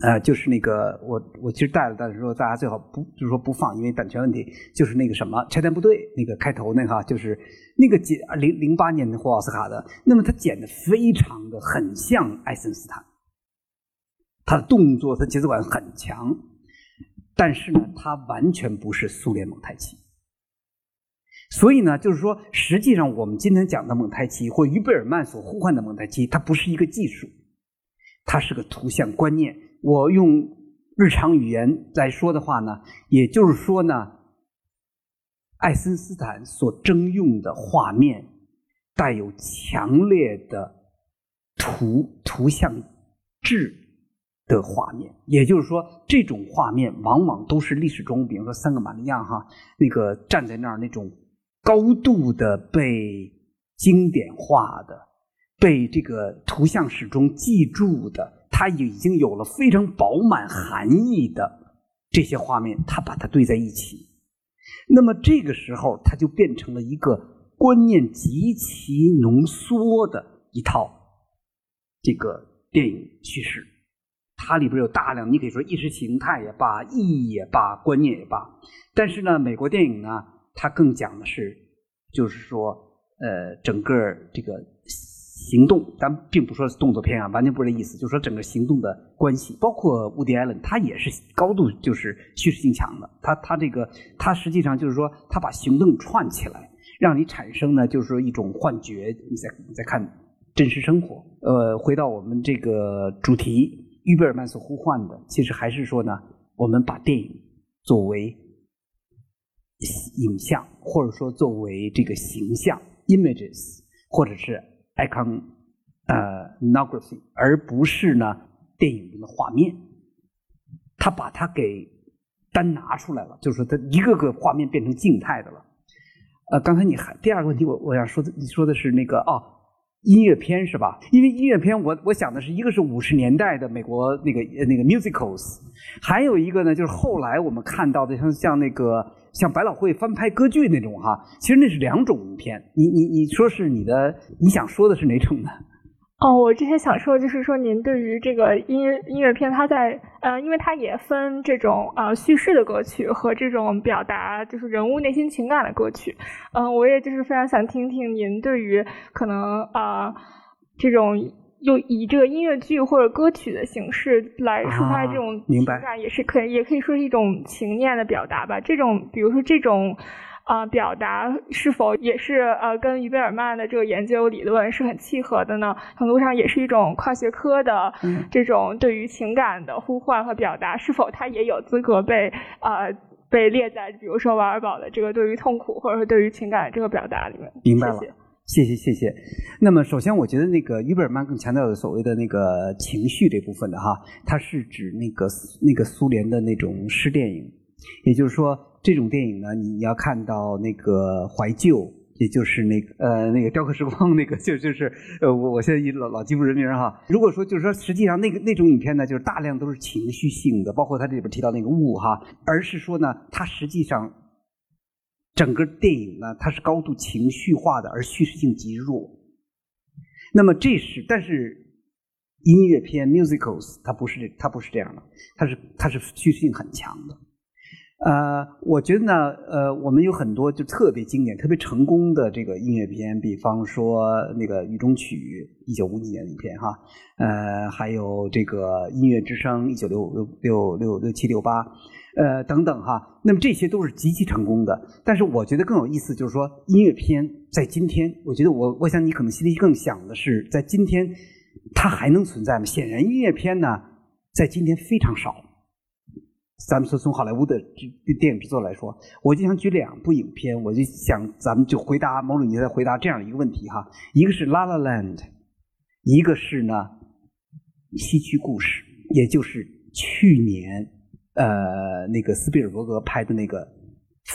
呃，就是那个我我其实带了，但是说大家最好不就是说不放，因为版权问题。就是那个什么拆弹部队那个开头那个，就是那个剪零零八年的获奥斯卡的，那么他剪的非常的很像爱森斯坦，他的动作他节奏感很强，但是呢，他完全不是苏联蒙太奇。所以呢，就是说，实际上我们今天讲的蒙太奇或于贝尔曼所呼唤的蒙太奇，它不是一个技术，它是个图像观念。我用日常语言来说的话呢，也就是说呢，爱森斯坦所征用的画面带有强烈的图图像质的画面，也就是说，这种画面往往都是历史中，比如说三个玛利亚哈，那个站在那儿那种高度的被经典化的，被这个图像史中记住的。他已经有了非常饱满含义的这些画面，他把它对在一起，那么这个时候，它就变成了一个观念极其浓缩的一套这个电影叙事。它里边有大量，你可以说意识形态也罢，意义也罢，观念也罢。但是呢，美国电影呢，它更讲的是，就是说，呃，整个这个。行动，咱并不说是动作片啊，完全不是这意思。就是说整个行动的关系，包括伍迪·艾伦，他也是高度就是叙事性强的。他他这个他实际上就是说，他把行动串起来，让你产生呢，就是说一种幻觉。你在你在看真实生活。呃，回到我们这个主题，于贝尔曼所呼唤的，其实还是说呢，我们把电影作为影像，或者说作为这个形象 （images），或者是。icon，呃，nography，而不是呢电影中的画面，他把它给单拿出来了，就是说，他一个个画面变成静态的了。呃，刚才你还第二个问题，我我想说的，你说的是那个哦，音乐片是吧？因为音乐片，我我想的是一个是五十年代的美国那个那个 musicals，还有一个呢，就是后来我们看到的像像那个。像百老汇翻拍歌剧那种哈，其实那是两种片。你你你说是你的，你想说的是哪种呢？哦，我之前想说，就是说您对于这个音乐音乐片，它在呃，因为它也分这种呃叙事的歌曲和这种表达就是人物内心情感的歌曲。嗯，我也就是非常想听听您对于可能啊这种用以这个音乐剧或者歌曲的形式来抒发这种情感，也是可以也可以说是一种情念的表达吧。这种比如说这种。啊，表达是否也是呃跟于贝尔曼的这个研究理论是很契合的呢？程度上也是一种跨学科的这种对于情感的呼唤和表达，是否它也有资格被呃被列在比如说瓦尔堡的这个对于痛苦或者说对于情感这个表达里面？明白了，谢谢谢谢。那么首先，我觉得那个于贝尔曼更强调的所谓的那个情绪这部分的哈，它是指那个那个苏联的那种诗电影，也就是说。这种电影呢，你要看到那个怀旧，也就是那个呃那个雕刻时光那个，就就是呃我我现在一老老记不住人名哈。如果说就是说实际上那个那种影片呢，就是大量都是情绪性的，包括他这里边提到那个雾哈，而是说呢，它实际上整个电影呢，它是高度情绪化的，而叙事性极弱。那么这是，但是音乐片 musicals 它不是它不是这样的，它是它是叙事性很强的。呃，我觉得呢，呃，我们有很多就特别经典、特别成功的这个音乐片，比方说那个《雨中曲》，一九五几年的影片哈，呃，还有这个《音乐之声》，一九六六六六六七六八，呃，等等哈。那么这些都是极其成功的。但是我觉得更有意思，就是说音乐片在今天，我觉得我我想你可能心里更想的是，在今天它还能存在吗？显然，音乐片呢，在今天非常少。咱们说从好莱坞的电影制作来说，我就想举两部影片，我就想咱们就回答某种你在回答这样一个问题哈，一个是《La La Land》，一个是呢《西区故事》，也就是去年呃那个斯皮尔伯格拍的那个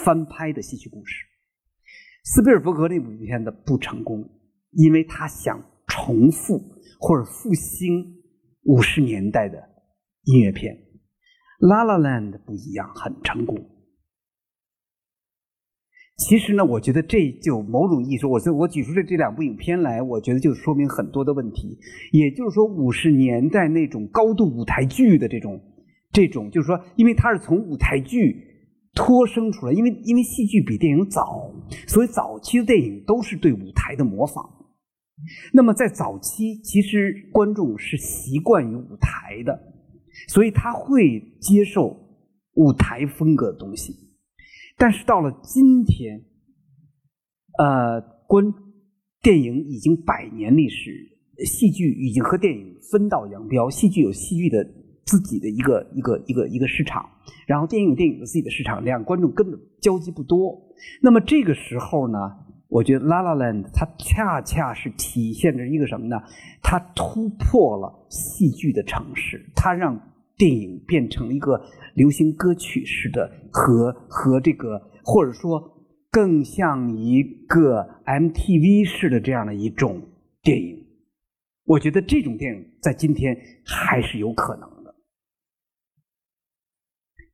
翻拍的《西区故事》。斯皮尔伯格那部影片子不成功，因为他想重复或者复兴五十年代的音乐片。La La Land 不一样，很成功。其实呢，我觉得这就某种意义说，我我举出这这两部影片来，我觉得就说明很多的问题。也就是说，五十年代那种高度舞台剧的这种这种，就是说，因为它是从舞台剧脱生出来，因为因为戏剧比电影早，所以早期的电影都是对舞台的模仿。那么在早期，其实观众是习惯于舞台的。所以他会接受舞台风格的东西，但是到了今天，呃，观电影已经百年历史，戏剧已经和电影分道扬镳。戏剧有戏剧的自己的一个一个一个一个市场，然后电影电影的自己的市场，两个观众根本交集不多。那么这个时候呢，我觉得《La La Land》它恰恰是体现着一个什么呢？它突破了戏剧的城市，它让。电影变成一个流行歌曲式的，和和这个，或者说更像一个 MTV 式的这样的一种电影。我觉得这种电影在今天还是有可能的。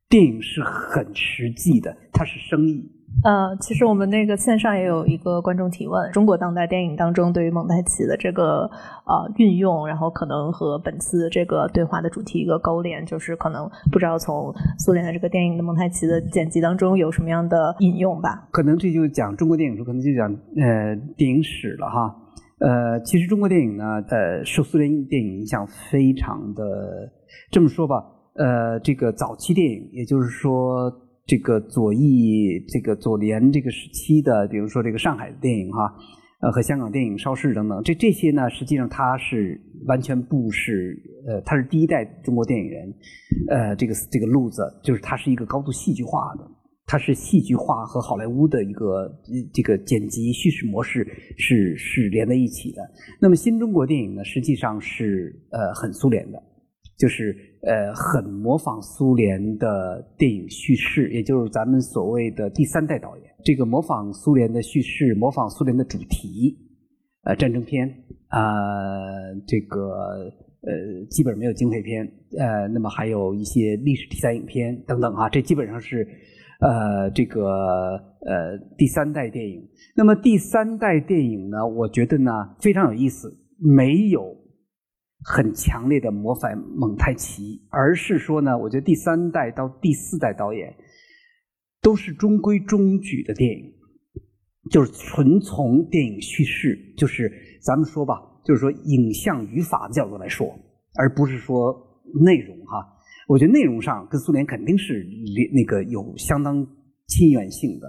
电影是很实际的，它是生意。呃，其实我们那个线上也有一个观众提问：中国当代电影当中对于蒙太奇的这个呃运用，然后可能和本次这个对话的主题一个勾连，就是可能不知道从苏联的这个电影的蒙太奇的剪辑当中有什么样的引用吧？可能这就讲中国电影时候，可能就讲呃电影史了哈。呃，其实中国电影呢，呃，受苏联电影影响非常的，这么说吧，呃，这个早期电影，也就是说。这个左翼、这个左联这个时期的，比如说这个上海的电影哈，呃，和香港电影邵氏等等，这这些呢，实际上它是完全不是，呃，它是第一代中国电影人，呃，这个这个路子，就是它是一个高度戏剧化的，它是戏剧化和好莱坞的一个这个剪辑叙事模式是是连在一起的。那么新中国电影呢，实际上是呃很苏联的。就是呃，很模仿苏联的电影叙事，也就是咱们所谓的第三代导演。这个模仿苏联的叙事，模仿苏联的主题，呃，战争片，呃，这个呃，基本没有警匪片，呃，那么还有一些历史题材影片等等啊，这基本上是呃，这个呃第三代电影。那么第三代电影呢，我觉得呢非常有意思，没有。很强烈的模仿蒙太奇，而是说呢，我觉得第三代到第四代导演都是中规中矩的电影，就是纯从电影叙事，就是咱们说吧，就是说影像语法的角度来说，而不是说内容哈。我觉得内容上跟苏联肯定是那个有相当亲缘性的，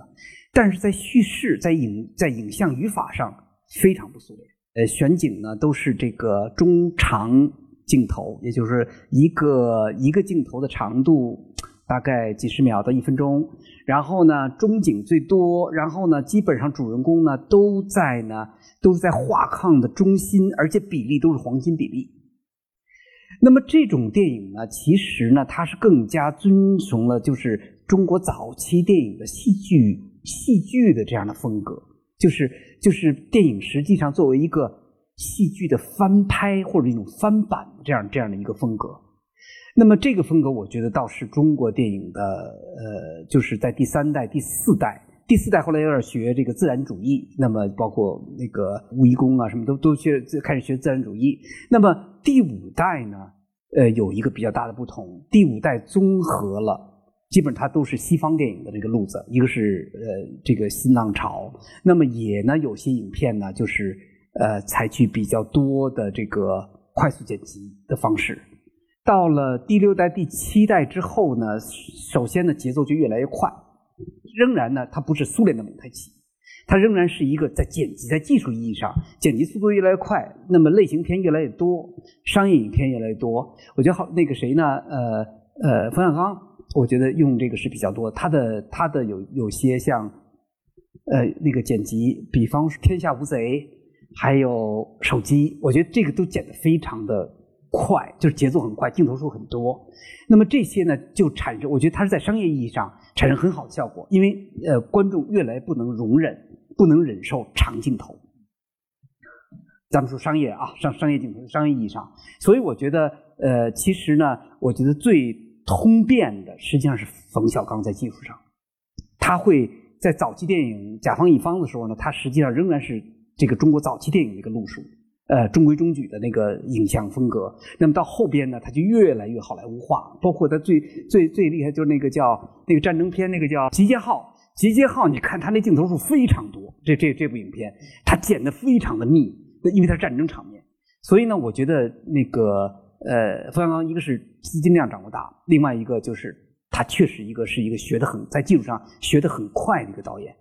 但是在叙事、在影、在影像语法上非常不苏联。呃，选景呢都是这个中长镜头，也就是一个一个镜头的长度大概几十秒到一分钟。然后呢，中景最多，然后呢，基本上主人公呢都在呢都是在画框的中心，而且比例都是黄金比例。那么这种电影呢，其实呢，它是更加遵从了就是中国早期电影的戏剧戏剧的这样的风格。就是就是电影实际上作为一个戏剧的翻拍或者一种翻版这样这样的一个风格，那么这个风格我觉得倒是中国电影的呃，就是在第三代、第四代、第四代后来有点学这个自然主义，那么包括那个吴贻弓啊什么都都学开始学自然主义。那么第五代呢，呃，有一个比较大的不同，第五代综合了。基本它都是西方电影的这个路子，一个是呃这个新浪潮，那么也呢有些影片呢就是呃采取比较多的这个快速剪辑的方式。到了第六代、第七代之后呢，首先呢节奏就越来越快，仍然呢它不是苏联的蒙太奇，它仍然是一个在剪辑在技术意义上剪辑速度越来越快，那么类型片越来越多，商业影片越来越多。我觉得好那个谁呢？呃呃，冯小刚。我觉得用这个是比较多，他的他的有有些像，呃，那个剪辑，比方说《天下无贼》，还有手机，我觉得这个都剪得非常的快，就是节奏很快，镜头数很多。那么这些呢，就产生，我觉得它是在商业意义上产生很好的效果，因为呃，观众越来不能容忍，不能忍受长镜头。咱们说商业啊，商商业镜头，商业意义上，所以我觉得呃，其实呢，我觉得最。通变的实际上是冯小刚在技术上，他会在早期电影《甲方乙方》的时候呢，他实际上仍然是这个中国早期电影的一个路数，呃，中规中矩的那个影像风格。那么到后边呢，他就越来越好莱坞化，包括他最最最厉害就是那个叫那个战争片，那个叫《集结号》。集结号，你看他那镜头数非常多，这这这部影片他剪的非常的密，因为它是战争场面。所以呢，我觉得那个。呃，冯小刚一个是资金量掌握大，另外一个就是他确实一个是一个学的很在技术上学的很快的一个导演。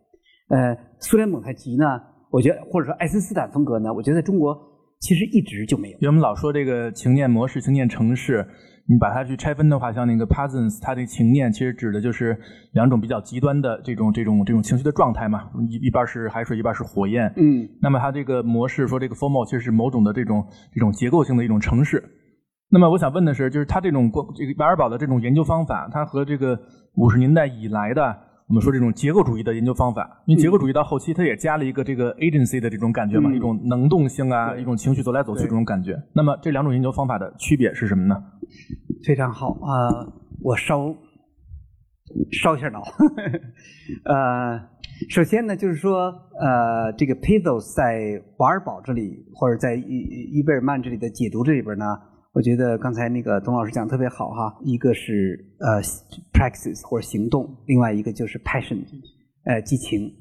呃，苏联蒙太奇呢，我觉得或者说爱森斯坦风格呢，我觉得在中国其实一直就没有。因为我们老说这个情念模式、情念城市，你把它去拆分的话，像那个 Parsons，他的情念其实指的就是两种比较极端的这种这种这种情绪的状态嘛，一一半是海水，一半是火焰。嗯。那么它这个模式说这个 formal 其实是某种的这种这种结构性的一种城市。那么我想问的是，就是他这种过这个瓦尔堡的这种研究方法，它和这个五十年代以来的我们说这种结构主义的研究方法，因为结构主义到后期它也加了一个这个 agency 的这种感觉嘛，一种能动性啊，一种情绪走来走去这种感觉。那么这两种研究方法的区别是什么呢？非常好啊，我烧烧一下脑。呃，首先呢，就是说呃，这个 p e z o s 在瓦尔堡这里或者在伊伊贝尔曼这里的解读这里边呢。我觉得刚才那个董老师讲特别好哈，一个是呃 praxis 或者行动，另外一个就是 passion，呃激情。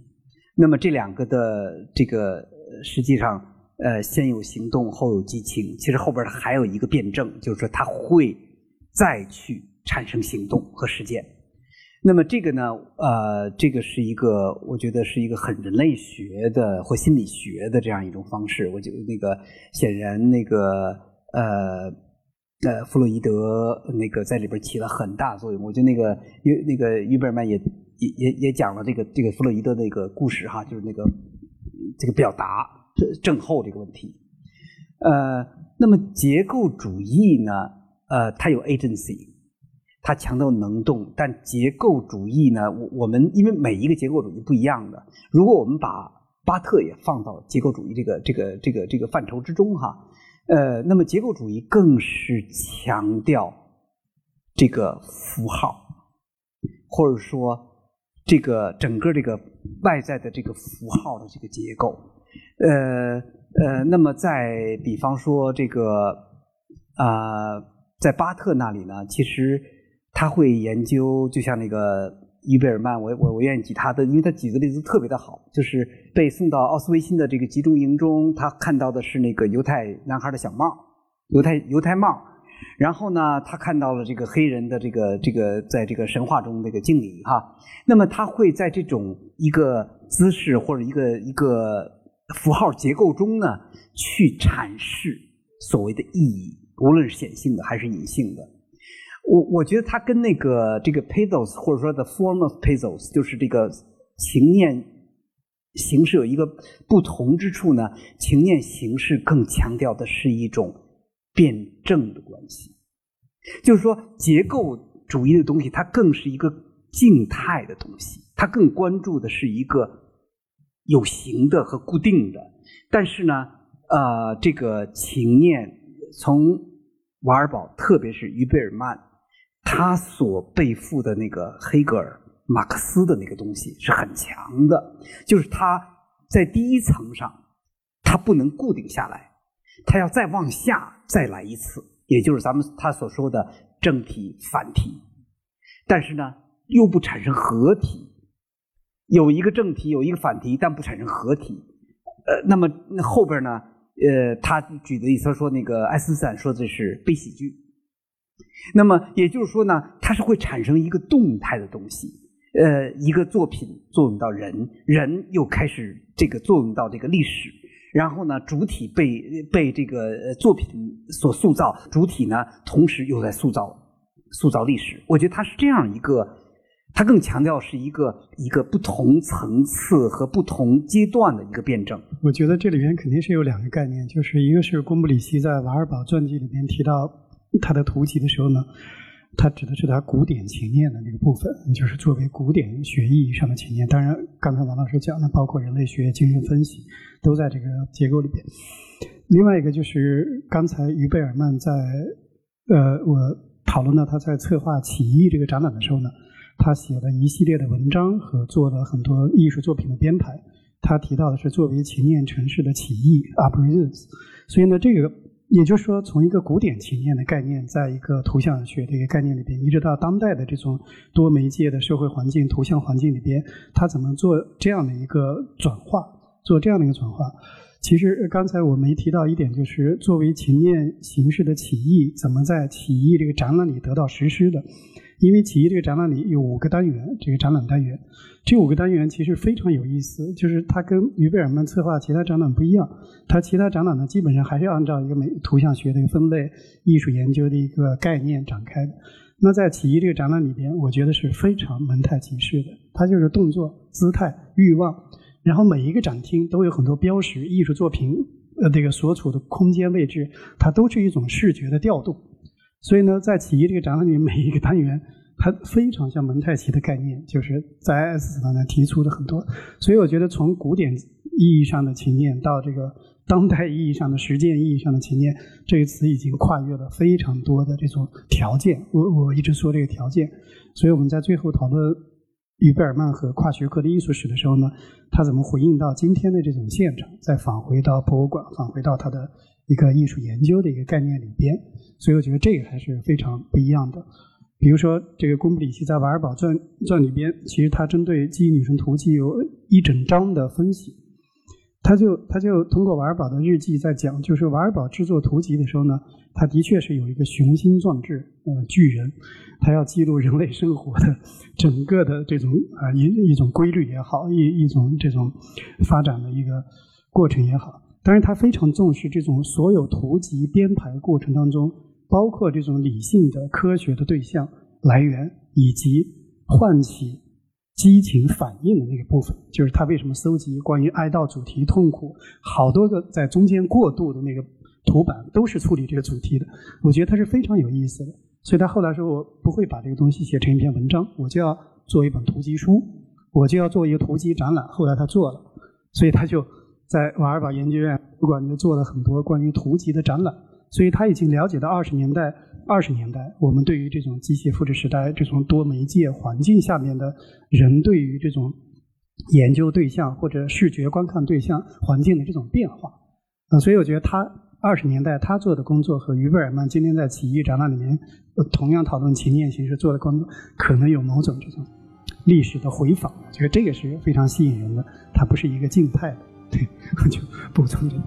那么这两个的这个实际上呃先有行动后有激情，其实后边还有一个辩证，就是说它会再去产生行动和实践。那么这个呢呃这个是一个我觉得是一个很人类学的或心理学的这样一种方式。我觉得那个显然那个。呃，呃，弗洛伊德那个在里边起了很大作用。我觉得那个约那个于贝尔曼也也也也讲了这个这个弗洛伊德那个故事哈，就是那个这个表达症候这个问题。呃，那么结构主义呢，呃，它有 agency，它强调能动，但结构主义呢，我我们因为每一个结构主义不一样的，如果我们把巴特也放到结构主义这个这个这个这个范畴之中哈。呃，那么结构主义更是强调这个符号，或者说这个整个这个外在的这个符号的这个结构。呃呃，那么在比方说这个啊，在巴特那里呢，其实他会研究，就像那个伊贝尔曼，我我我愿意举他的，因为他举的例子特别的好，就是被送到奥斯维辛的这个集中营中，他看到的是那个犹太男孩的小帽，犹太犹太帽。然后呢，他看到了这个黑人的这个这个在这个神话中这个敬礼哈。那么他会在这种一个姿势或者一个一个符号结构中呢，去阐释所谓的意义，无论是显性的还是隐性的。我我觉得他跟那个这个 pathos 或者说 the form of pathos，就是这个情念形式有一个不同之处呢。情念形式更强调的是一种。辩证的关系，就是说，结构主义的东西，它更是一个静态的东西，它更关注的是一个有形的和固定的。但是呢，呃，这个情念从瓦尔堡，特别是于贝尔曼，他所背负的那个黑格尔、马克思的那个东西是很强的，就是他在第一层上，他不能固定下来。他要再往下再来一次，也就是咱们他所说的正体反体，但是呢又不产生合体，有一个正体有一个反体，但不产生合体。呃，那么那后边呢？呃，他举的意思说，那个爱森斯坦说的是悲喜剧。那么也就是说呢，它是会产生一个动态的东西，呃，一个作品作用到人，人又开始这个作用到这个历史。然后呢，主体被被这个作品所塑造，主体呢，同时又在塑造塑造历史。我觉得它是这样一个，它更强调是一个一个不同层次和不同阶段的一个辩证。我觉得这里边肯定是有两个概念，就是一个是贡布里希在瓦尔堡传记里面提到他的图集的时候呢。他指的是他古典情念的那个部分，就是作为古典学意义上的情念。当然，刚才王老师讲的，包括人类学、精神分析，都在这个结构里边。另外一个就是刚才于贝尔曼在呃，我讨论到他在策划起义这个展览的时候呢，他写了一系列的文章和做了很多艺术作品的编排。他提到的是作为情念城市的起义 （Uprising），。所以呢，这个。也就是说，从一个古典情念的概念，在一个图像学的一个概念里边，一直到当代的这种多媒介的社会环境、图像环境里边，它怎么做这样的一个转化？做这样的一个转化？其实刚才我没提到一点，就是作为情念形式的起义，怎么在起义这个展览里得到实施的？因为起义这个展览里有五个单元，这个展览单元，这五个单元其实非常有意思，就是它跟于贝尔曼策划其他展览不一样。它其他展览呢，基本上还是按照一个美图像学的一个分类、艺术研究的一个概念展开的。那在起义这个展览里边，我觉得是非常蒙太奇式的，它就是动作、姿态、欲望，然后每一个展厅都有很多标识，艺术作品呃这个所处的空间位置，它都是一种视觉的调动。所以呢，在起义这个展览里，每一个单元，它非常像蒙太奇的概念，就是在爱因斯坦呢提出的很多。所以我觉得，从古典意义上的情念到这个当代意义上的实践意义上的情念，这个词已经跨越了非常多的这种条件。我我一直说这个条件，所以我们在最后讨论于贝尔曼和跨学科的艺术史的时候呢，他怎么回应到今天的这种现场，再返回到博物馆，返回到他的。一个艺术研究的一个概念里边，所以我觉得这个还是非常不一样的。比如说，这个贡布里希在《瓦尔堡传传》里边，其实他针对《记忆女神图记》有一整章的分析。他就他就通过瓦尔堡的日记在讲，就是瓦尔堡制作图集的时候呢，他的确是有一个雄心壮志，呃，巨人，他要记录人类生活的整个的这种啊一一种规律也好，一一种这种发展的一个过程也好。当然，他非常重视这种所有图集编排过程当中，包括这种理性的、科学的对象来源，以及唤起激情反应的那个部分。就是他为什么搜集关于哀悼主题、痛苦，好多个在中间过渡的那个图板，都是处理这个主题的。我觉得他是非常有意思的。所以他后来说：“我不会把这个东西写成一篇文章，我就要做一本图集书，我就要做一个图集展览。”后来他做了，所以他就。在瓦尔堡研究院，不管就做了很多关于图集的展览，所以他已经了解到二十年代、二十年代我们对于这种机械复制时代这种多媒介环境下面的人对于这种研究对象或者视觉观看对象环境的这种变化啊，所以我觉得他二十年代他做的工作和于贝尔曼今天在起义展览里面同样讨论情念形式做的工作，可能有某种这种历史的回访，我觉得这个是非常吸引人的，它不是一个静态的。对，我就补充这个。